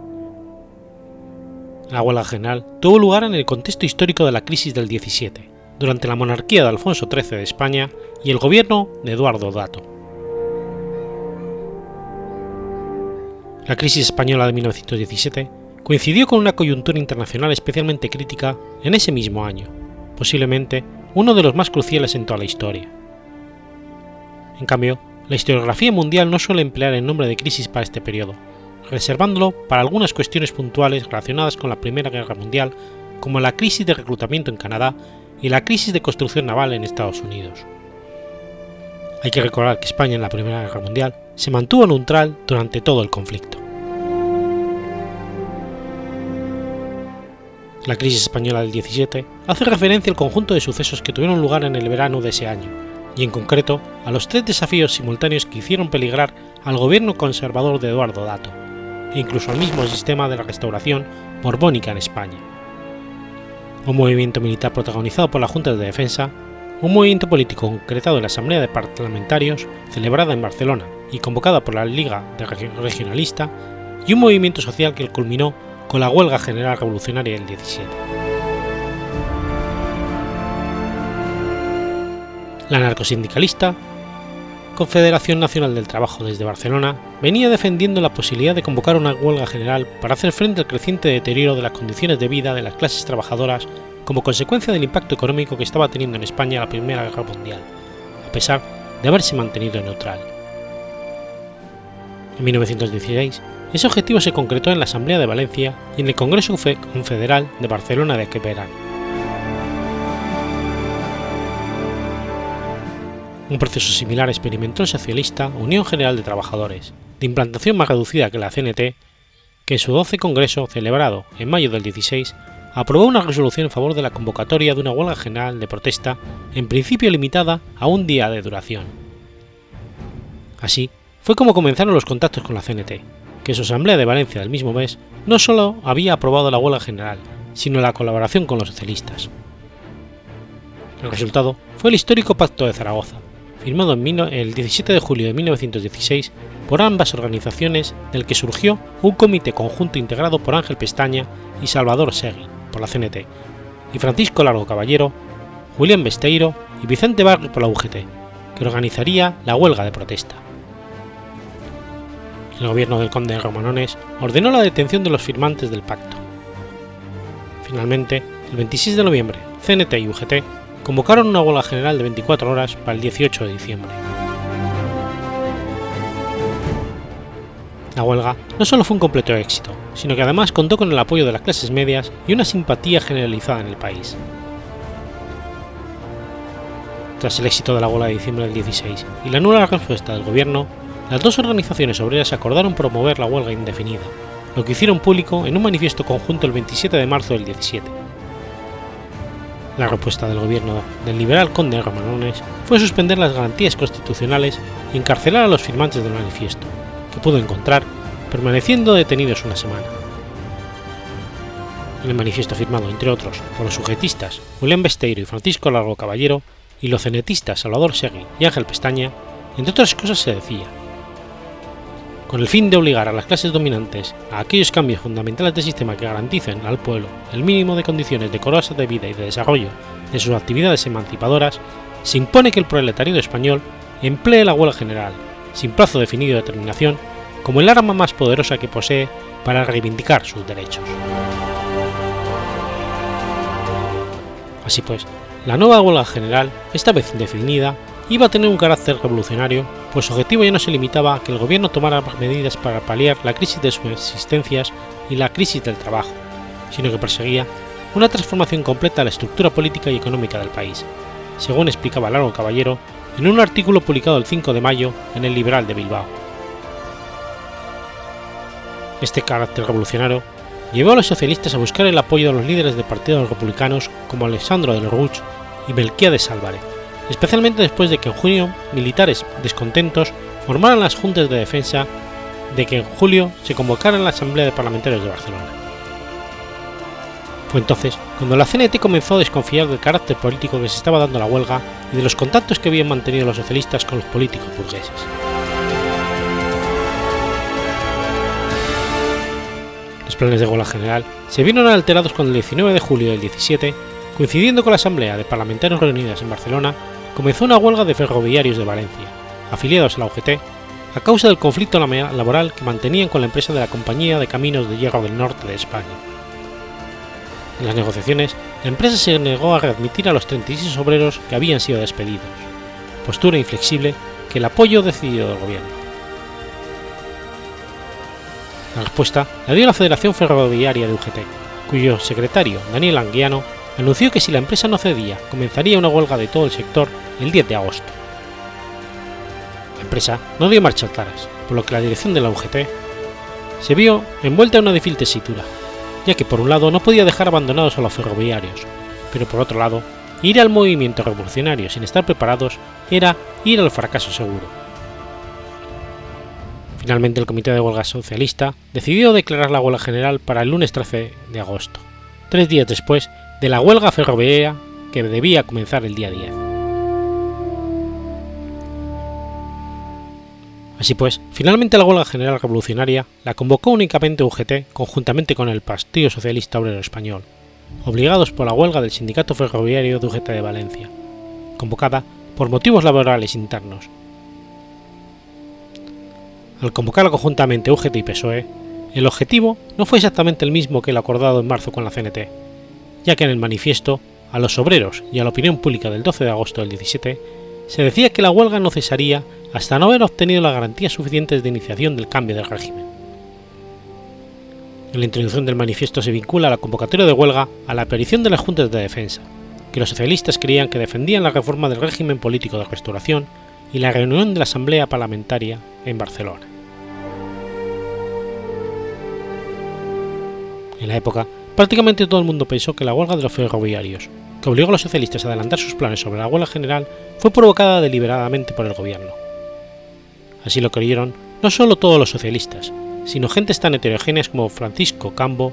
La huelga general tuvo lugar en el contexto histórico de la crisis del 17, durante la monarquía de Alfonso XIII de España y el gobierno de Eduardo Dato. La crisis española de 1917 coincidió con una coyuntura internacional especialmente crítica en ese mismo año, posiblemente uno de los más cruciales en toda la historia. En cambio, la historiografía mundial no suele emplear el nombre de crisis para este periodo, reservándolo para algunas cuestiones puntuales relacionadas con la Primera Guerra Mundial, como la crisis de reclutamiento en Canadá y la crisis de construcción naval en Estados Unidos. Hay que recordar que España en la Primera Guerra Mundial se mantuvo neutral durante todo el conflicto. La crisis española del 17 hace referencia al conjunto de sucesos que tuvieron lugar en el verano de ese año, y en concreto a los tres desafíos simultáneos que hicieron peligrar al gobierno conservador de Eduardo Dato, e incluso al mismo sistema de la restauración borbónica en España. Un movimiento militar protagonizado por la Junta de Defensa un movimiento político concretado en la Asamblea de Parlamentarios, celebrada en Barcelona y convocada por la Liga Regionalista, y un movimiento social que culminó con la huelga general revolucionaria del 17. La narcosindicalista Confederación Nacional del Trabajo desde Barcelona venía defendiendo la posibilidad de convocar una huelga general para hacer frente al creciente deterioro de las condiciones de vida de las clases trabajadoras como consecuencia del impacto económico que estaba teniendo en España la Primera Guerra Mundial, a pesar de haberse mantenido neutral. En 1916, ese objetivo se concretó en la Asamblea de Valencia y en el Congreso Confederal de Barcelona de aquel verano. Un proceso similar experimentó el socialista Unión General de Trabajadores, de implantación más reducida que la CNT, que en su 12 Congreso, celebrado en mayo del 16, aprobó una resolución en favor de la convocatoria de una huelga general de protesta, en principio limitada a un día de duración. Así fue como comenzaron los contactos con la CNT, que su asamblea de Valencia del mismo mes no solo había aprobado la huelga general, sino la colaboración con los socialistas. El resultado fue el histórico Pacto de Zaragoza, firmado el 17 de julio de 1916 por ambas organizaciones, del que surgió un comité conjunto integrado por Ángel Pestaña y Salvador Segui, por la CNT, y Francisco Largo Caballero, Julián Besteiro y Vicente Barrio por la UGT, que organizaría la huelga de protesta. El gobierno del conde de Romanones ordenó la detención de los firmantes del pacto. Finalmente, el 26 de noviembre, CNT y UGT convocaron una huelga general de 24 horas para el 18 de diciembre. La huelga no solo fue un completo éxito, sino que además contó con el apoyo de las clases medias y una simpatía generalizada en el país. Tras el éxito de la huelga de diciembre del 16 y la nula respuesta del gobierno, las dos organizaciones obreras acordaron promover la huelga indefinida, lo que hicieron público en un manifiesto conjunto el 27 de marzo del 17. La respuesta del gobierno del liberal conde Romanones fue suspender las garantías constitucionales y encarcelar a los firmantes del manifiesto, pudo encontrar permaneciendo detenidos una semana. En el manifiesto firmado, entre otros, por los sujetistas William Besteiro y Francisco Largo Caballero y los cenetistas Salvador Segui y Ángel Pestaña, entre otras cosas se decía con el fin de obligar a las clases dominantes a aquellos cambios fundamentales del sistema que garanticen al pueblo el mínimo de condiciones decorosas de vida y de desarrollo de sus actividades emancipadoras, se impone que el proletariado español emplee la huelga general, sin plazo definido de terminación, como el arma más poderosa que posee para reivindicar sus derechos. Así pues, la nueva huelga general, esta vez indefinida, iba a tener un carácter revolucionario, pues su objetivo ya no se limitaba a que el gobierno tomara medidas para paliar la crisis de sus existencias y la crisis del trabajo, sino que perseguía una transformación completa de la estructura política y económica del país, según explicaba Largo Caballero en un artículo publicado el 5 de mayo en el Liberal de Bilbao. Este carácter revolucionario llevó a los socialistas a buscar el apoyo de los líderes de partidos republicanos como Alessandro de Roch y Melquiades Álvarez, especialmente después de que en junio militares descontentos formaran las juntas de defensa de que en julio se convocara la Asamblea de Parlamentarios de Barcelona. Fue entonces cuando la CNT comenzó a desconfiar del carácter político que se estaba dando la huelga y de los contactos que habían mantenido los socialistas con los políticos burgueses. Los planes de huelga general se vieron alterados cuando el 19 de julio del 17, coincidiendo con la Asamblea de Parlamentarios reunidas en Barcelona, comenzó una huelga de ferroviarios de Valencia, afiliados a la UGT, a causa del conflicto laboral que mantenían con la empresa de la Compañía de Caminos de Hierro del Norte de España. En las negociaciones, la empresa se negó a readmitir a los 36 obreros que habían sido despedidos, postura inflexible que el apoyo decidido del gobierno. La respuesta la dio la Federación Ferroviaria de UGT, cuyo secretario, Daniel Anguiano, anunció que si la empresa no cedía, comenzaría una huelga de todo el sector el 10 de agosto. La empresa no dio marcha atrás, por lo que la dirección de la UGT se vio envuelta en una difícil tesitura, ya que por un lado no podía dejar abandonados a los ferroviarios, pero por otro lado, ir al movimiento revolucionario sin estar preparados era ir al fracaso seguro. Finalmente el Comité de Huelga Socialista decidió declarar la huelga general para el lunes 13 de agosto, tres días después de la huelga ferroviaria que debía comenzar el día 10. Así pues, finalmente la huelga general revolucionaria la convocó únicamente UGT conjuntamente con el Partido Socialista Obrero Español, obligados por la huelga del Sindicato Ferroviario de UGT de Valencia, convocada por motivos laborales internos. Al convocarla conjuntamente UGT y PSOE, el objetivo no fue exactamente el mismo que el acordado en marzo con la CNT, ya que en el manifiesto a los obreros y a la opinión pública del 12 de agosto del 17 se decía que la huelga no cesaría hasta no haber obtenido las garantías suficientes de iniciación del cambio del régimen. En la introducción del manifiesto se vincula la convocatoria de huelga a la aparición de las juntas de defensa, que los socialistas creían que defendían la reforma del régimen político de restauración y la reunión de la Asamblea Parlamentaria en Barcelona. En la época, prácticamente todo el mundo pensó que la huelga de los ferroviarios, obligó a los socialistas a adelantar sus planes sobre la huelga general, fue provocada deliberadamente por el gobierno. Así lo creyeron no solo todos los socialistas, sino gentes tan heterogéneas como Francisco Cambo,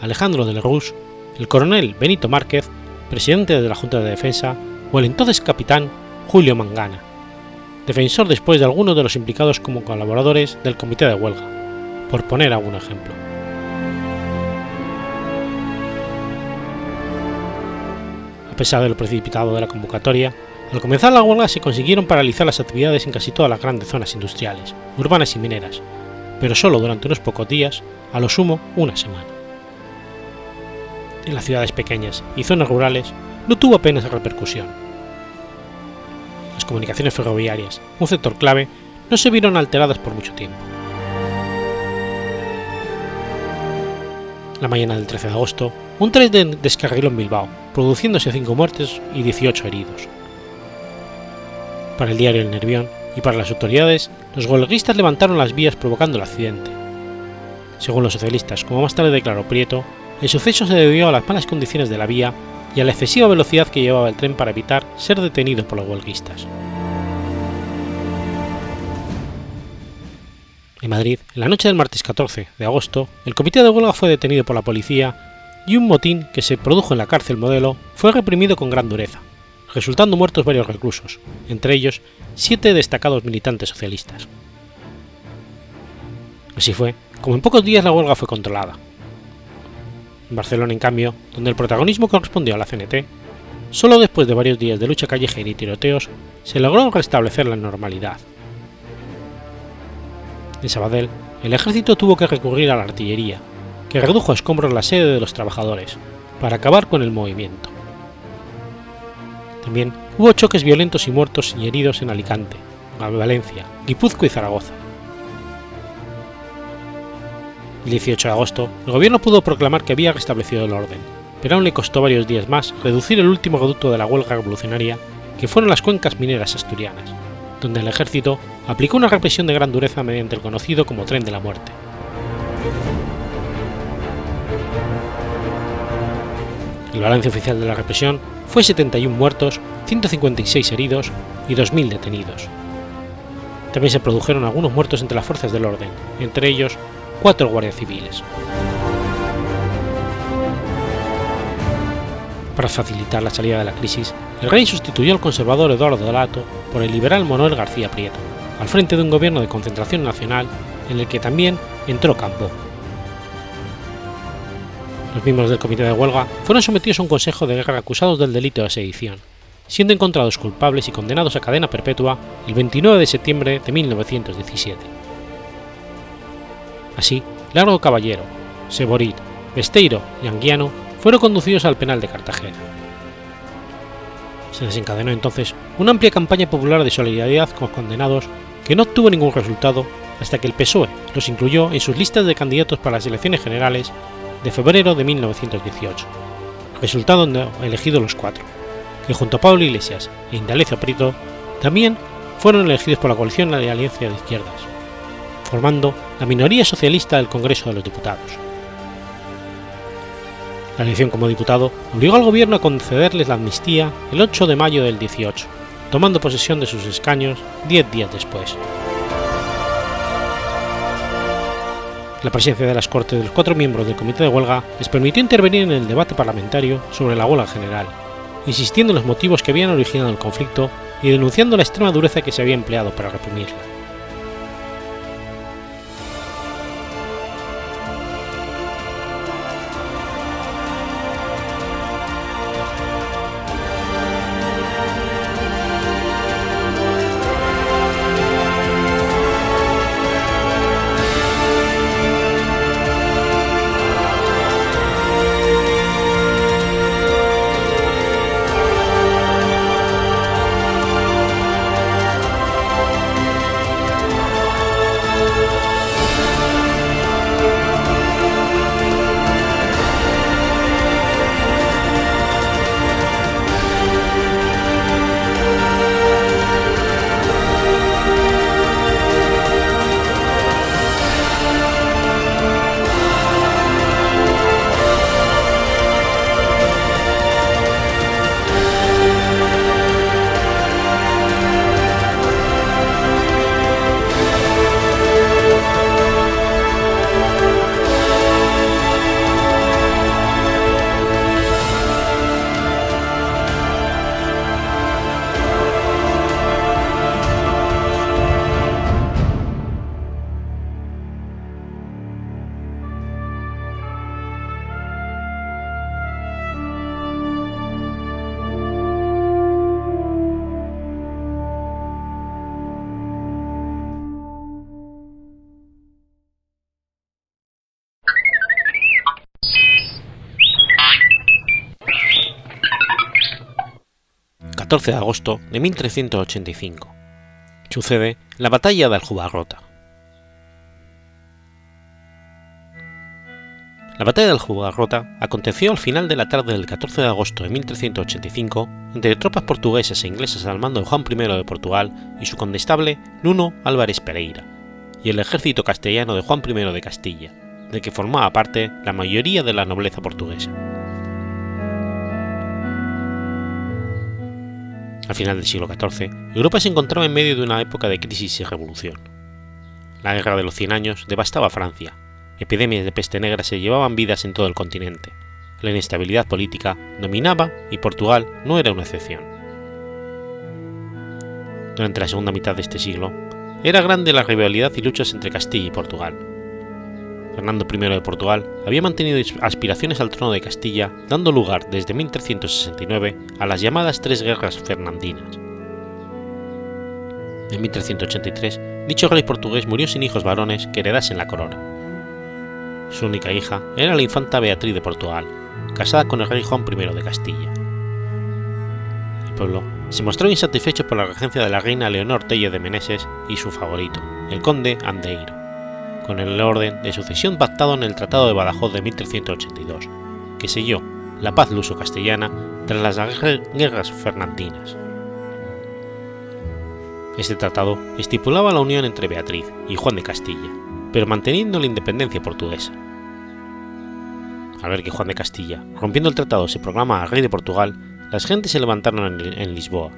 Alejandro del Rus, el coronel Benito Márquez, presidente de la Junta de Defensa, o el entonces capitán Julio Mangana, defensor después de algunos de los implicados como colaboradores del comité de huelga, por poner algún ejemplo. Pesar de lo precipitado de la convocatoria, al comenzar la huelga se consiguieron paralizar las actividades en casi todas las grandes zonas industriales, urbanas y mineras, pero solo durante unos pocos días, a lo sumo una semana. En las ciudades pequeñas y zonas rurales no tuvo apenas repercusión. Las comunicaciones ferroviarias, un sector clave, no se vieron alteradas por mucho tiempo. La mañana del 13 de agosto, un tren descarriló en Bilbao, produciéndose 5 muertes y 18 heridos, para el diario El Nervión y para las autoridades, los huelguistas levantaron las vías provocando el accidente. Según los socialistas, como más tarde declaró Prieto, el suceso se debió a las malas condiciones de la vía y a la excesiva velocidad que llevaba el tren para evitar ser detenido por los huelguistas. En Madrid, en la noche del martes 14 de agosto, el comité de huelga fue detenido por la policía y un motín que se produjo en la cárcel modelo fue reprimido con gran dureza, resultando muertos varios reclusos, entre ellos siete destacados militantes socialistas. Así fue como en pocos días la huelga fue controlada. En Barcelona, en cambio, donde el protagonismo correspondió a la CNT, solo después de varios días de lucha callejera y tiroteos se logró restablecer la normalidad. En Sabadell, el ejército tuvo que recurrir a la artillería, que redujo a escombros la sede de los trabajadores, para acabar con el movimiento. También hubo choques violentos y muertos y heridos en Alicante, Valencia, Guipúzcoa y Zaragoza. El 18 de agosto, el gobierno pudo proclamar que había restablecido el orden, pero aún le costó varios días más reducir el último reducto de la huelga revolucionaria, que fueron las cuencas mineras asturianas, donde el ejército aplicó una represión de gran dureza mediante el conocido como Tren de la Muerte. El balance oficial de la represión fue 71 muertos, 156 heridos y 2.000 detenidos. También se produjeron algunos muertos entre las fuerzas del orden, entre ellos cuatro guardias civiles. Para facilitar la salida de la crisis, el rey sustituyó al conservador Eduardo Dolato por el liberal Manuel García Prieto, al frente de un gobierno de concentración nacional en el que también entró Campo. Los miembros del comité de huelga fueron sometidos a un consejo de guerra acusados del delito de sedición, siendo encontrados culpables y condenados a cadena perpetua el 29 de septiembre de 1917. Así, Largo Caballero, Seborit, Besteiro y Anguiano fueron conducidos al penal de Cartagena. Se desencadenó entonces una amplia campaña popular de solidaridad con los condenados que no obtuvo ningún resultado hasta que el PSOE los incluyó en sus listas de candidatos para las elecciones generales de febrero de 1918, resultando elegidos los cuatro, que junto a Pablo Iglesias e Indalecio Prieto también fueron elegidos por la coalición de Alianza de Izquierdas, formando la minoría socialista del Congreso de los Diputados. La elección como diputado obligó al gobierno a concederles la amnistía el 8 de mayo del 18, tomando posesión de sus escaños diez días después. La presencia de las Cortes de los cuatro miembros del Comité de Huelga les permitió intervenir en el debate parlamentario sobre la huelga general, insistiendo en los motivos que habían originado el conflicto y denunciando la extrema dureza que se había empleado para reprimirla. 14 de agosto de 1385. Sucede la batalla de Aljubarrota. La batalla de Aljubarrota aconteció al final de la tarde del 14 de agosto de 1385 entre tropas portuguesas e inglesas al mando de Juan I de Portugal y su condestable Nuno Álvarez Pereira, y el ejército castellano de Juan I de Castilla, de que formaba parte la mayoría de la nobleza portuguesa. Al final del siglo XIV, Europa se encontraba en medio de una época de crisis y revolución. La Guerra de los Cien Años devastaba Francia, epidemias de peste negra se llevaban vidas en todo el continente, la inestabilidad política dominaba y Portugal no era una excepción. Durante la segunda mitad de este siglo, era grande la rivalidad y luchas entre Castilla y Portugal. Fernando I de Portugal había mantenido aspiraciones al trono de Castilla, dando lugar desde 1369 a las llamadas Tres Guerras Fernandinas. En 1383, dicho rey portugués murió sin hijos varones que heredasen la corona. Su única hija era la infanta Beatriz de Portugal, casada con el rey Juan I de Castilla. El pueblo se mostró insatisfecho por la regencia de la reina Leonor Telle de Meneses y su favorito, el conde Andeiro, con el orden de sucesión pactado en el Tratado de Badajoz de 1382, que selló la paz luso-castellana tras las guerras fernandinas. Este tratado estipulaba la unión entre Beatriz y Juan de Castilla, pero manteniendo la independencia portuguesa. Al ver que Juan de Castilla, rompiendo el tratado, se proclama rey de Portugal, las gentes se levantaron en, Lisboa.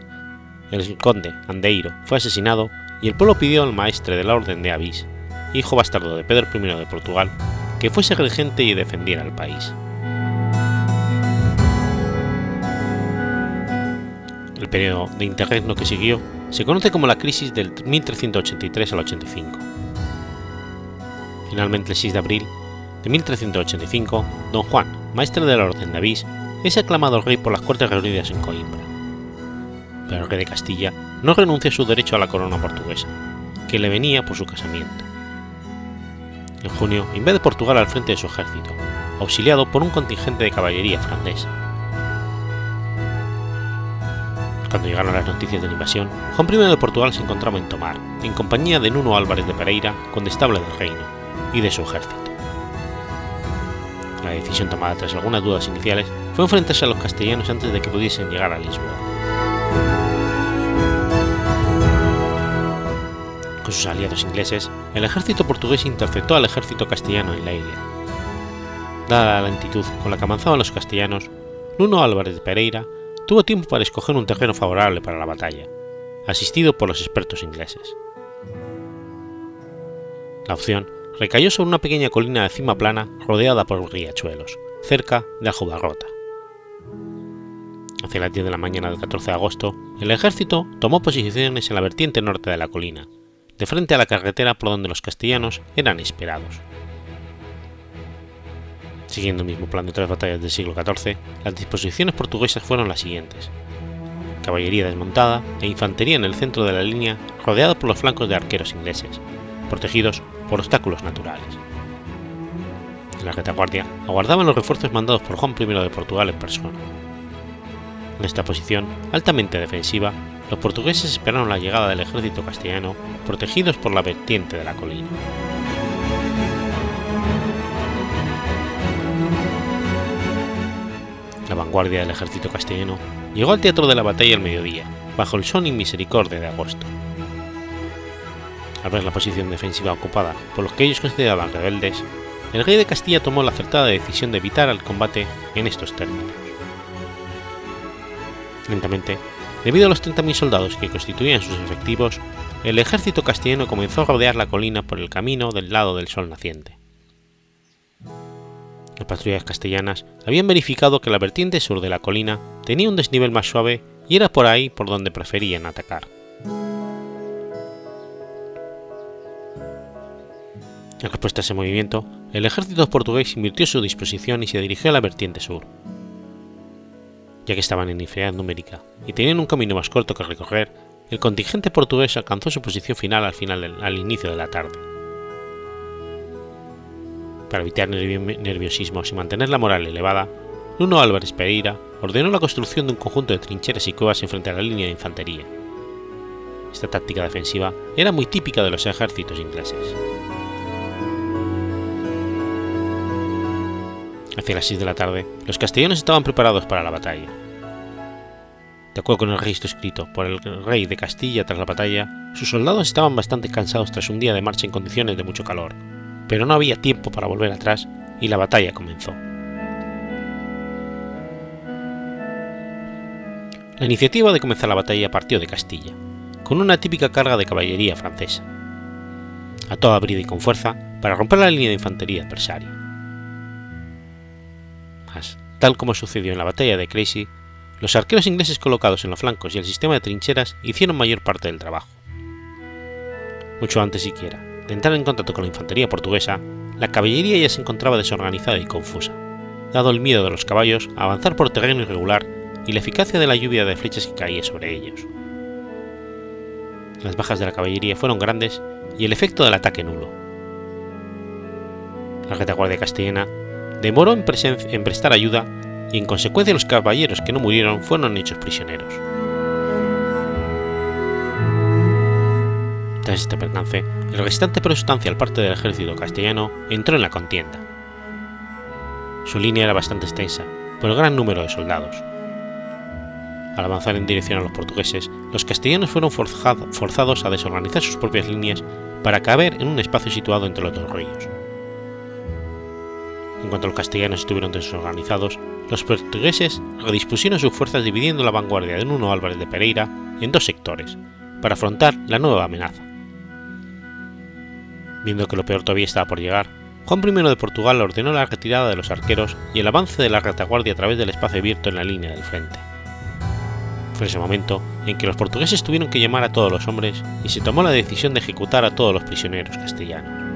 El conde Andeiro fue asesinado y el pueblo pidió al maestre de la Orden de Avís, hijo bastardo de Pedro I de Portugal, que fuese regente y defendiera al país. El periodo de interregno que siguió se conoce como la crisis del 1383 al 85. Finalmente, el 6 de abril de 1385, don Juan, maestre de la Orden de Avís, es aclamado rey por las Cortes reunidas en Coimbra. Pero el rey de Castilla no renuncia a su derecho a la corona portuguesa, que le venía por su casamiento. En junio invade Portugal al frente de su ejército, auxiliado por un contingente de caballería francesa. Cuando llegaron las noticias de la invasión, Juan I de Portugal se encontraba en Tomar, en compañía de Nuno Álvarez de Pereira, condestable del reino, y de su ejército. La decisión tomada tras algunas dudas iniciales fue enfrentarse a los castellanos antes de que pudiesen llegar a Lisboa. Con sus aliados ingleses, el ejército portugués interceptó al ejército castellano en la isla. Dada la lentitud con la que avanzaban los castellanos, Nuno Álvarez Pereira tuvo tiempo para escoger un terreno favorable para la batalla, asistido por los expertos ingleses. La opción recayó sobre una pequeña colina de cima plana rodeada por riachuelos, cerca de Ajubarrota. Hacia las 10 de la mañana del 14 de agosto, el ejército tomó posiciones en la vertiente norte de la colina, de frente a la carretera por donde los castellanos eran esperados. Siguiendo el mismo plan de otras batallas del siglo XIV, las disposiciones portuguesas fueron las siguientes. Caballería desmontada e infantería en el centro de la línea rodeada por los flancos de arqueros ingleses, protegidos por obstáculos naturales. En la retaguardia aguardaban los refuerzos mandados por Juan I de Portugal en persona. En esta posición, altamente defensiva, los portugueses esperaron la llegada del ejército castellano, protegidos por la vertiente de la colina. La vanguardia del ejército castellano llegó al teatro de la batalla al mediodía, bajo el son y misericordia de agosto. Al ver la posición defensiva ocupada por los que ellos consideraban rebeldes, el rey de Castilla tomó la acertada decisión de evitar el combate en estos términos. Lentamente, debido a los 30.000 soldados que constituían sus efectivos, el ejército castellano comenzó a rodear la colina por el camino del lado del sol naciente. Las patrullas castellanas habían verificado que la vertiente sur de la colina tenía un desnivel más suave y era por ahí por donde preferían atacar. En respuesta a ese movimiento, el ejército portugués invirtió su disposición y se dirigió a la vertiente sur. Ya que estaban en inferioridad numérica y tenían un camino más corto que recorrer, el contingente portugués alcanzó su posición final al, final al inicio de la tarde. Para evitar nerviosismos y mantener la moral elevada, Nuno Álvarez Pereira ordenó la construcción de un conjunto de trincheras y cuevas enfrente a la línea de infantería. Esta táctica defensiva era muy típica de los ejércitos ingleses. Hacia las 6 de la tarde, los castellanos estaban preparados para la batalla. De acuerdo con el registro escrito por el rey de Castilla tras la batalla, sus soldados estaban bastante cansados tras un día de marcha en condiciones de mucho calor, pero no había tiempo para volver atrás y la batalla comenzó. La iniciativa de comenzar la batalla partió de Castilla, con una típica carga de caballería francesa, a toda brida y con fuerza para romper la línea de infantería adversaria. Tal como sucedió en la batalla de Crecy, los arqueros ingleses colocados en los flancos y el sistema de trincheras hicieron mayor parte del trabajo. Mucho antes siquiera de entrar en contacto con la infantería portuguesa, la caballería ya se encontraba desorganizada y confusa, dado el miedo de los caballos a avanzar por terreno irregular y la eficacia de la lluvia de flechas que caía sobre ellos. Las bajas de la caballería fueron grandes y el efecto del ataque nulo. La retaguardia castellana demoró en, en prestar ayuda y en consecuencia los caballeros que no murieron fueron hechos prisioneros. Tras este percance, el restante pero sustancial parte del ejército castellano entró en la contienda. Su línea era bastante extensa, por el gran número de soldados. Al avanzar en dirección a los portugueses, los castellanos fueron forzados a desorganizar sus propias líneas para caber en un espacio situado entre los dos ríos. En cuanto los castellanos estuvieron desorganizados, los portugueses redispusieron sus fuerzas dividiendo la vanguardia de Nuno Álvarez de Pereira en dos sectores, para afrontar la nueva amenaza. Viendo que lo peor todavía estaba por llegar, Juan I de Portugal ordenó la retirada de los arqueros y el avance de la retaguardia a través del espacio abierto en la línea del frente. Fue ese momento en que los portugueses tuvieron que llamar a todos los hombres y se tomó la decisión de ejecutar a todos los prisioneros castellanos.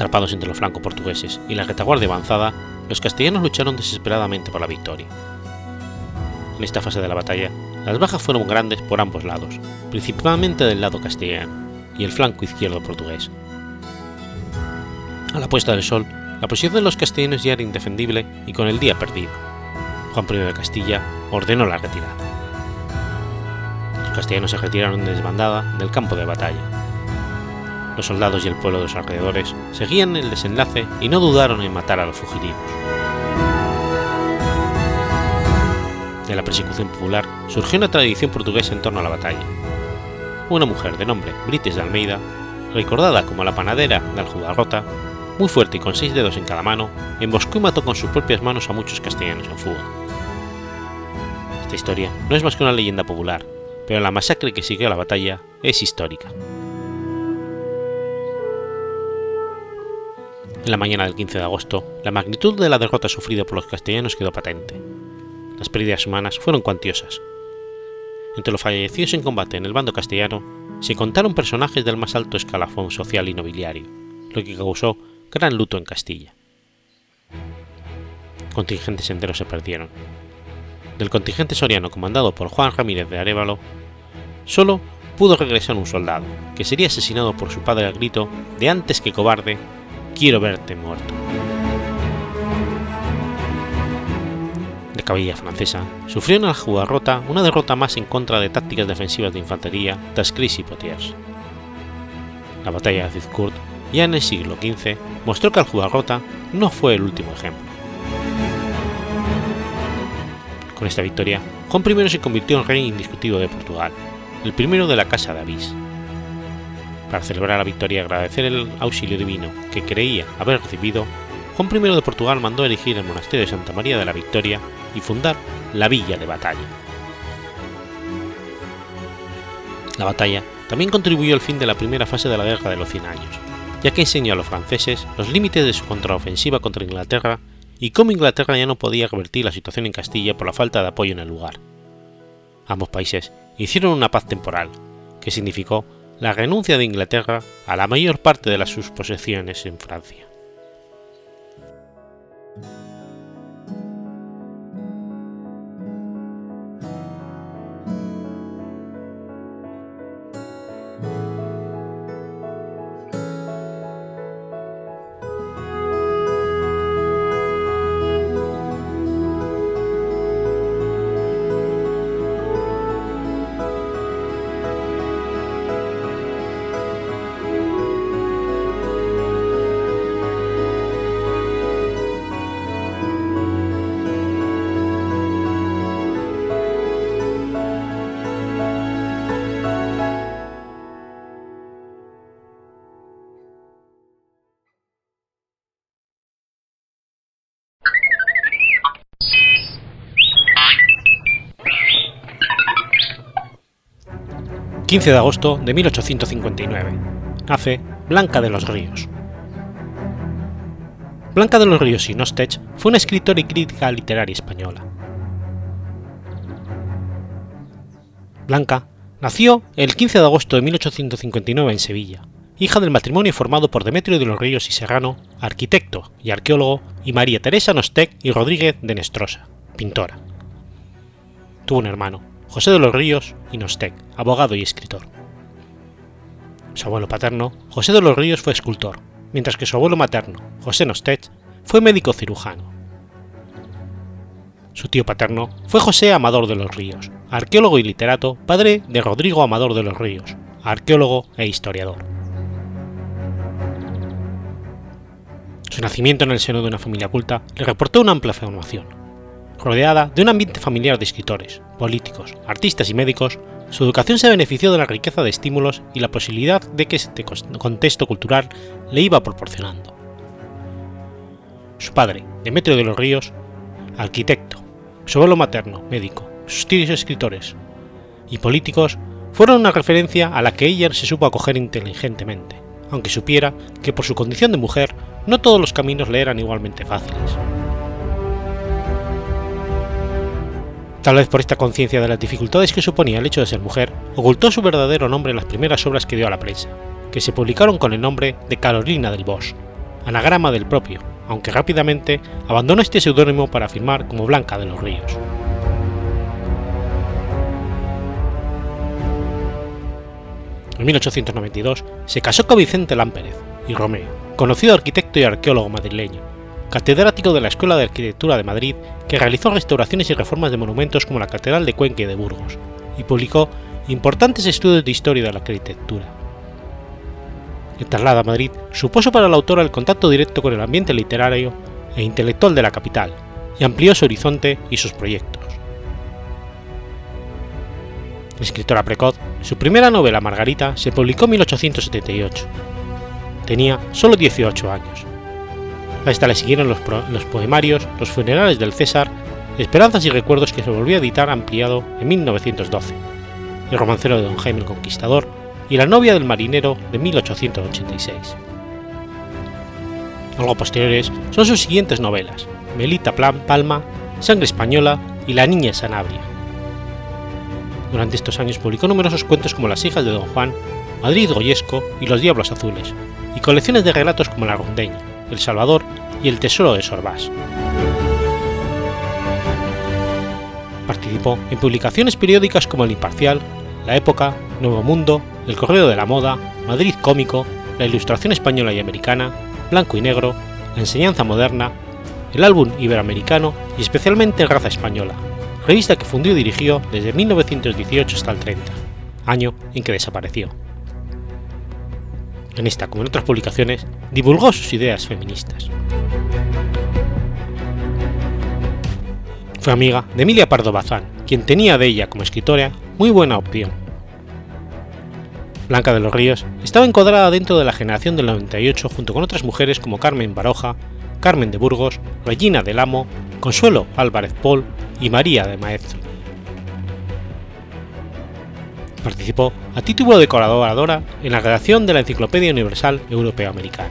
Atrapados entre los flancos portugueses y la retaguardia avanzada, los castellanos lucharon desesperadamente por la victoria. En esta fase de la batalla, las bajas fueron grandes por ambos lados, principalmente del lado castellano y el flanco izquierdo portugués. A la puesta del sol, la posición de los castellanos ya era indefendible y con el día perdido. Juan I de Castilla ordenó la retirada. Los castellanos se retiraron de desbandada del campo de batalla. Los soldados y el pueblo de los alrededores seguían el desenlace y no dudaron en matar a los fugitivos. de la persecución popular surgió una tradición portuguesa en torno a la batalla. Una mujer de nombre Brites de Almeida, recordada como la panadera de Aljubarrota, muy fuerte y con seis dedos en cada mano, emboscó y mató con sus propias manos a muchos castellanos en fuga. Esta historia no es más que una leyenda popular, pero la masacre que siguió a la batalla es histórica. En la mañana del 15 de agosto, la magnitud de la derrota sufrida por los castellanos quedó patente las pérdidas humanas fueron cuantiosas. Entre los fallecidos en combate en el bando castellano se contaron personajes del más alto escalafón social y nobiliario, lo que causó gran luto en Castilla. Contingentes enteros se perdieron. Del contingente soriano comandado por Juan Ramírez de Arevalo, solo pudo regresar un soldado, que sería asesinado por su padre al grito de antes que cobarde, quiero verte muerto. caballería francesa, sufrió en la Jugarrota una derrota más en contra de tácticas defensivas de infantería tras Cris y Poitiers. La batalla de Zizcourt, ya en el siglo XV, mostró que el Jugarrota no fue el último ejemplo. Con esta victoria, Juan I se convirtió en rey indiscutido de Portugal, el primero de la Casa de Avís. Para celebrar la victoria y agradecer el auxilio divino que creía haber recibido, Juan I de Portugal mandó erigir el monasterio de Santa María de la Victoria y fundar la villa de batalla. La batalla también contribuyó al fin de la primera fase de la Guerra de los Cien Años, ya que enseñó a los franceses los límites de su contraofensiva contra Inglaterra y cómo Inglaterra ya no podía revertir la situación en Castilla por la falta de apoyo en el lugar. Ambos países hicieron una paz temporal, que significó la renuncia de Inglaterra a la mayor parte de las sus posesiones en Francia. 15 de agosto de 1859. Nace Blanca de los Ríos. Blanca de los Ríos y Nostech fue una escritora y crítica literaria española. Blanca nació el 15 de agosto de 1859 en Sevilla, hija del matrimonio formado por Demetrio de los Ríos y Serrano, arquitecto y arqueólogo, y María Teresa Nostech y Rodríguez de Nestrosa, pintora. Tuvo un hermano, José de los Ríos y Nostech, abogado y escritor. Su abuelo paterno, José de los Ríos, fue escultor, mientras que su abuelo materno, José Nostech, fue médico cirujano. Su tío paterno fue José Amador de los Ríos, arqueólogo y literato, padre de Rodrigo Amador de los Ríos, arqueólogo e historiador. Su nacimiento en el seno de una familia culta le reportó una amplia formación Rodeada de un ambiente familiar de escritores, políticos, artistas y médicos, su educación se benefició de la riqueza de estímulos y la posibilidad de que este contexto cultural le iba proporcionando. Su padre, Demetrio de los Ríos, arquitecto, su abuelo materno, médico, sus tíos escritores y políticos fueron una referencia a la que ella se supo acoger inteligentemente, aunque supiera que por su condición de mujer no todos los caminos le eran igualmente fáciles. Tal vez por esta conciencia de las dificultades que suponía el hecho de ser mujer, ocultó su verdadero nombre en las primeras obras que dio a la prensa, que se publicaron con el nombre de Carolina del Bosch, anagrama del propio, aunque rápidamente abandonó este seudónimo para firmar como Blanca de los Ríos. En 1892 se casó con Vicente Lámpérez y Romeo, conocido arquitecto y arqueólogo madrileño, catedrático de la Escuela de Arquitectura de Madrid, que realizó restauraciones y reformas de monumentos como la Catedral de Cuenca y de Burgos, y publicó importantes estudios de historia de la arquitectura. El traslado a Madrid supuso para la autora el contacto directo con el ambiente literario e intelectual de la capital, y amplió su horizonte y sus proyectos. Escritora precoz, su primera novela Margarita se publicó en 1878. Tenía solo 18 años a esta le siguieron los, poemarios Los funerales del César, Esperanzas y recuerdos que se volvió a editar ampliado en 1912, El romancero de Don Jaime el Conquistador y La novia del marinero de 1886. Algo posteriores son sus siguientes novelas, Melita Palma, Sangre Española y La Niña Sanabria. Durante estos años publicó numerosos cuentos como Las hijas de Don Juan, Madrid Goyesco y Los Diablos Azules, y colecciones de relatos como La Rondeña, el Salvador y El Tesoro de Sorbás. Participó en publicaciones periódicas como El Imparcial, La Época, Nuevo Mundo, El Correo de la Moda, Madrid Cómico, La Ilustración Española y Americana, Blanco y Negro, La Enseñanza Moderna, el álbum iberoamericano y especialmente Raza Española, revista que fundió y dirigió desde 1918 hasta el 30, año en que desapareció. En esta, como en otras publicaciones, divulgó sus ideas feministas. Fue amiga de Emilia Pardo Bazán, quien tenía de ella como escritora muy buena opción. Blanca de los Ríos estaba encuadrada dentro de la generación del 98 junto con otras mujeres como Carmen Baroja, Carmen de Burgos, Regina del Amo, Consuelo Álvarez Paul y María de Maestro. Participó a título de colaboradora en la redacción de la Enciclopedia Universal Europeo-Americana.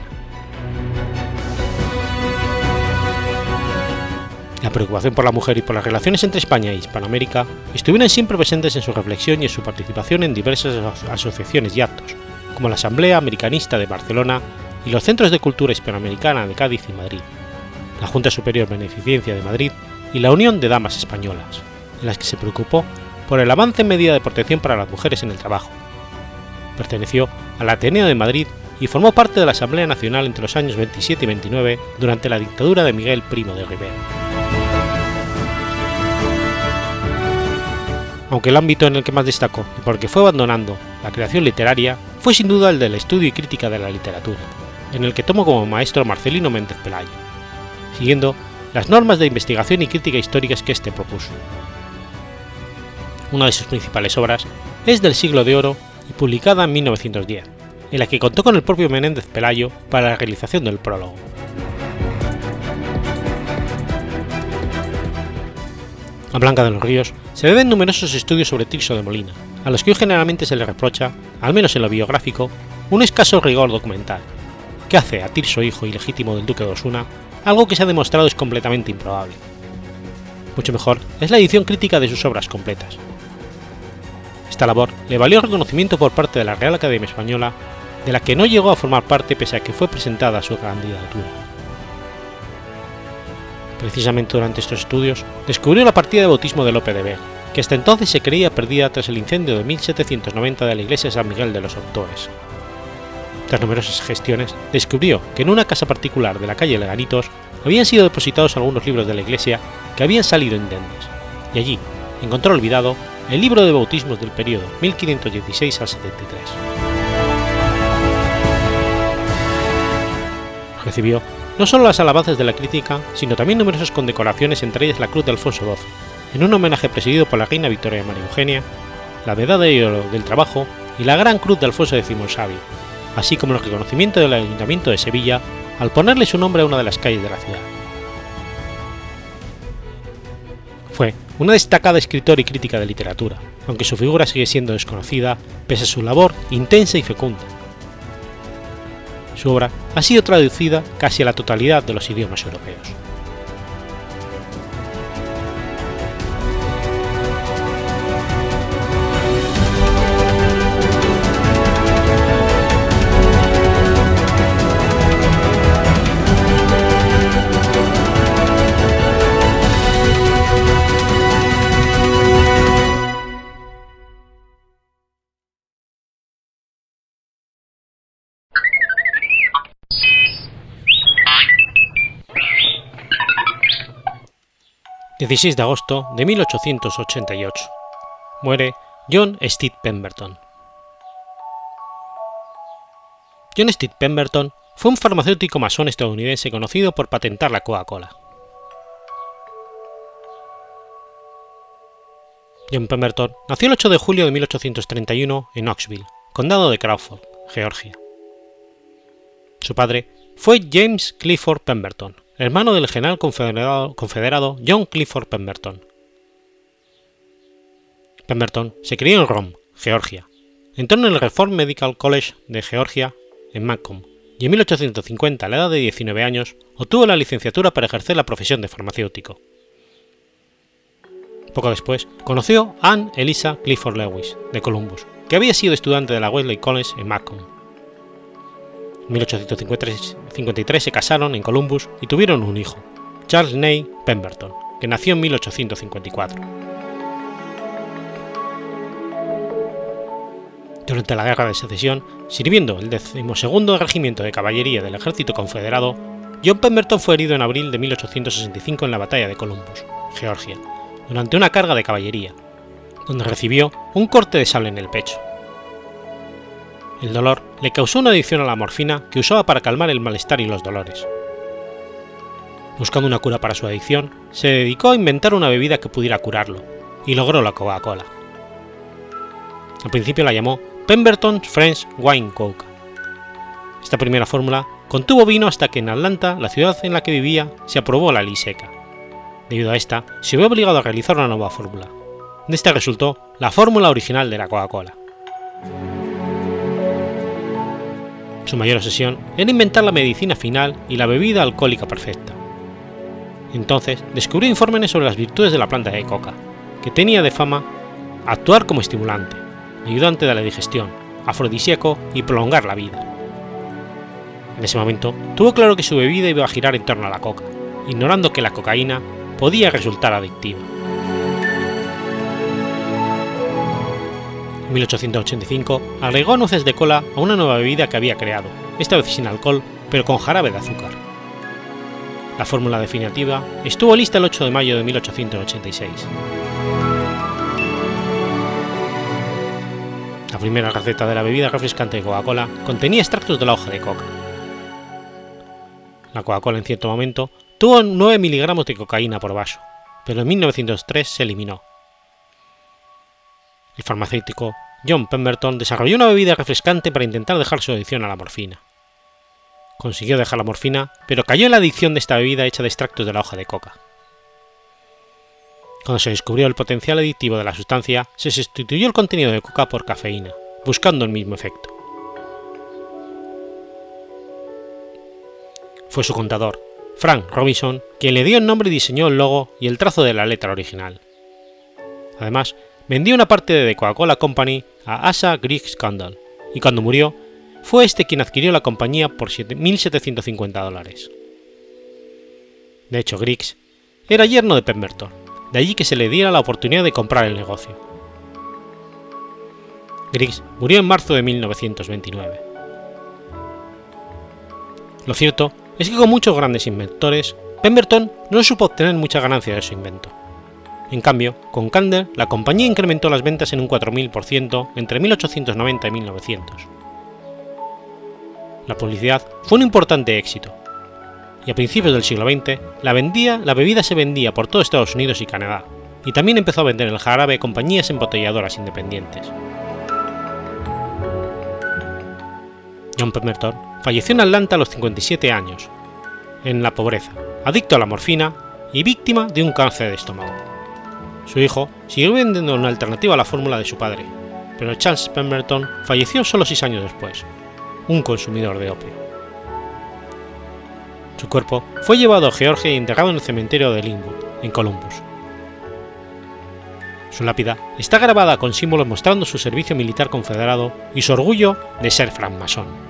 La preocupación por la mujer y por las relaciones entre España e Hispanoamérica estuvieron siempre presentes en su reflexión y en su participación en diversas asociaciones y actos, como la Asamblea Americanista de Barcelona y los Centros de Cultura Hispanoamericana de Cádiz y Madrid, la Junta Superior Beneficencia de Madrid y la Unión de Damas Españolas, en las que se preocupó por el avance en medida de protección para las mujeres en el trabajo. Perteneció al Ateneo de Madrid y formó parte de la Asamblea Nacional entre los años 27 y 29 durante la dictadura de Miguel Primo de Rivera. Aunque el ámbito en el que más destacó y por el que fue abandonando la creación literaria fue sin duda el del estudio y crítica de la literatura, en el que tomó como maestro Marcelino Méndez Pelayo, siguiendo las normas de investigación y crítica históricas que éste propuso, una de sus principales obras, es del siglo de oro y publicada en 1910, en la que contó con el propio Menéndez Pelayo para la realización del prólogo. A Blanca de los Ríos se deben numerosos estudios sobre Tirso de Molina, a los que hoy generalmente se les reprocha, al menos en lo biográfico, un escaso rigor documental, que hace a Tirso hijo ilegítimo del duque de Osuna algo que se ha demostrado es completamente improbable. Mucho mejor es la edición crítica de sus obras completas. Esta labor le valió reconocimiento por parte de la Real Academia Española, de la que no llegó a formar parte pese a que fue presentada su candidatura. Precisamente durante estos estudios descubrió la partida de bautismo de Lope de Vega, que hasta entonces se creía perdida tras el incendio de 1790 de la iglesia de San Miguel de los Autores. Tras numerosas gestiones, descubrió que en una casa particular de la calle Leganitos habían sido depositados algunos libros de la iglesia que habían salido indemnes, y allí encontró olvidado el libro de bautismos del periodo 1516 al 73. Recibió no solo las alabanzas de la crítica, sino también numerosas condecoraciones, entre ellas la Cruz de Alfonso XII, en un homenaje presidido por la reina Victoria María Eugenia, la Medalla de Oro del Trabajo y la Gran Cruz de Alfonso X el Sabio, así como el reconocimiento del Ayuntamiento de Sevilla al ponerle su nombre a una de las calles de la ciudad. Fue una destacada escritora y crítica de literatura, aunque su figura sigue siendo desconocida pese a su labor intensa y fecunda. Su obra ha sido traducida casi a la totalidad de los idiomas europeos. 16 de agosto de 1888. Muere John Steed Pemberton. John Steed Pemberton fue un farmacéutico masón estadounidense conocido por patentar la Coca-Cola. John Pemberton nació el 8 de julio de 1831 en Knoxville, condado de Crawford, Georgia. Su padre fue James Clifford Pemberton, hermano del general confederado, John Clifford Pemberton. Pemberton se crió en Rome, Georgia. Entró en el Reform Medical College de Georgia, en Macomb, y en 1850, a la edad de 19 años, obtuvo la licenciatura para ejercer la profesión de farmacéutico. Poco después, conoció a Anne Elisa Clifford Lewis, de Columbus, que había sido estudiante de la Wesley College en Macomb. 1853 se casaron en Columbus y tuvieron un hijo, Charles Ney Pemberton, que nació en 1854. Durante la Guerra de Secesión, sirviendo el 12 Regimiento de Caballería del Ejército Confederado, John Pemberton fue herido en abril de 1865 en la Batalla de Columbus, Georgia, durante una carga de caballería, donde recibió un corte de sable en el pecho. El dolor le causó una adicción a la morfina que usaba para calmar el malestar y los dolores. Buscando una cura para su adicción, se dedicó a inventar una bebida que pudiera curarlo, y logró la Coca-Cola. Al principio la llamó Pemberton's French Wine Coke. Esta primera fórmula contuvo vino hasta que en Atlanta, la ciudad en la que vivía, se aprobó la ley seca. Debido a esta, se vio obligado a realizar una nueva fórmula. De esta resultó la fórmula original de la Coca-Cola. Su mayor obsesión era inventar la medicina final y la bebida alcohólica perfecta. Entonces descubrió informes sobre las virtudes de la planta de coca, que tenía de fama actuar como estimulante, ayudante de la digestión, afrodisíaco y prolongar la vida. En ese momento tuvo claro que su bebida iba a girar en torno a la coca, ignorando que la cocaína podía resultar adictiva. 1885 agregó nueces de cola a una nueva bebida que había creado, esta vez sin alcohol, pero con jarabe de azúcar. La fórmula definitiva estuvo lista el 8 de mayo de 1886. La primera receta de la bebida refrescante de Coca-Cola contenía extractos de la hoja de coca. La Coca-Cola en cierto momento tuvo 9 miligramos de cocaína por vaso, pero en 1903 se eliminó, el farmacéutico John Pemberton desarrolló una bebida refrescante para intentar dejar su adicción a la morfina. Consiguió dejar la morfina, pero cayó en la adicción de esta bebida hecha de extractos de la hoja de coca. Cuando se descubrió el potencial adictivo de la sustancia, se sustituyó el contenido de coca por cafeína, buscando el mismo efecto. Fue su contador, Frank Robinson, quien le dio el nombre y diseñó el logo y el trazo de la letra original. Además, vendió una parte de The Coca-Cola Company a Asa Griggs Scandal, y cuando murió, fue este quien adquirió la compañía por 1.750 dólares. De hecho, Griggs era yerno de Pemberton, de allí que se le diera la oportunidad de comprar el negocio. Griggs murió en marzo de 1929. Lo cierto es que con muchos grandes inventores, Pemberton no supo obtener mucha ganancia de su invento. En cambio, con Candler la compañía incrementó las ventas en un 4.000% entre 1890 y 1900. La publicidad fue un importante éxito, y a principios del siglo XX la, vendía, la bebida se vendía por todo Estados Unidos y Canadá, y también empezó a vender el jarabe compañías embotelladoras independientes. John Pemberton falleció en Atlanta a los 57 años, en la pobreza, adicto a la morfina y víctima de un cáncer de estómago. Su hijo siguió vendiendo una alternativa a la fórmula de su padre, pero Charles Pemberton falleció solo seis años después, un consumidor de opio. Su cuerpo fue llevado a Georgia y enterrado en el cementerio de Linwood, en Columbus. Su lápida está grabada con símbolos mostrando su servicio militar confederado y su orgullo de ser francmasón.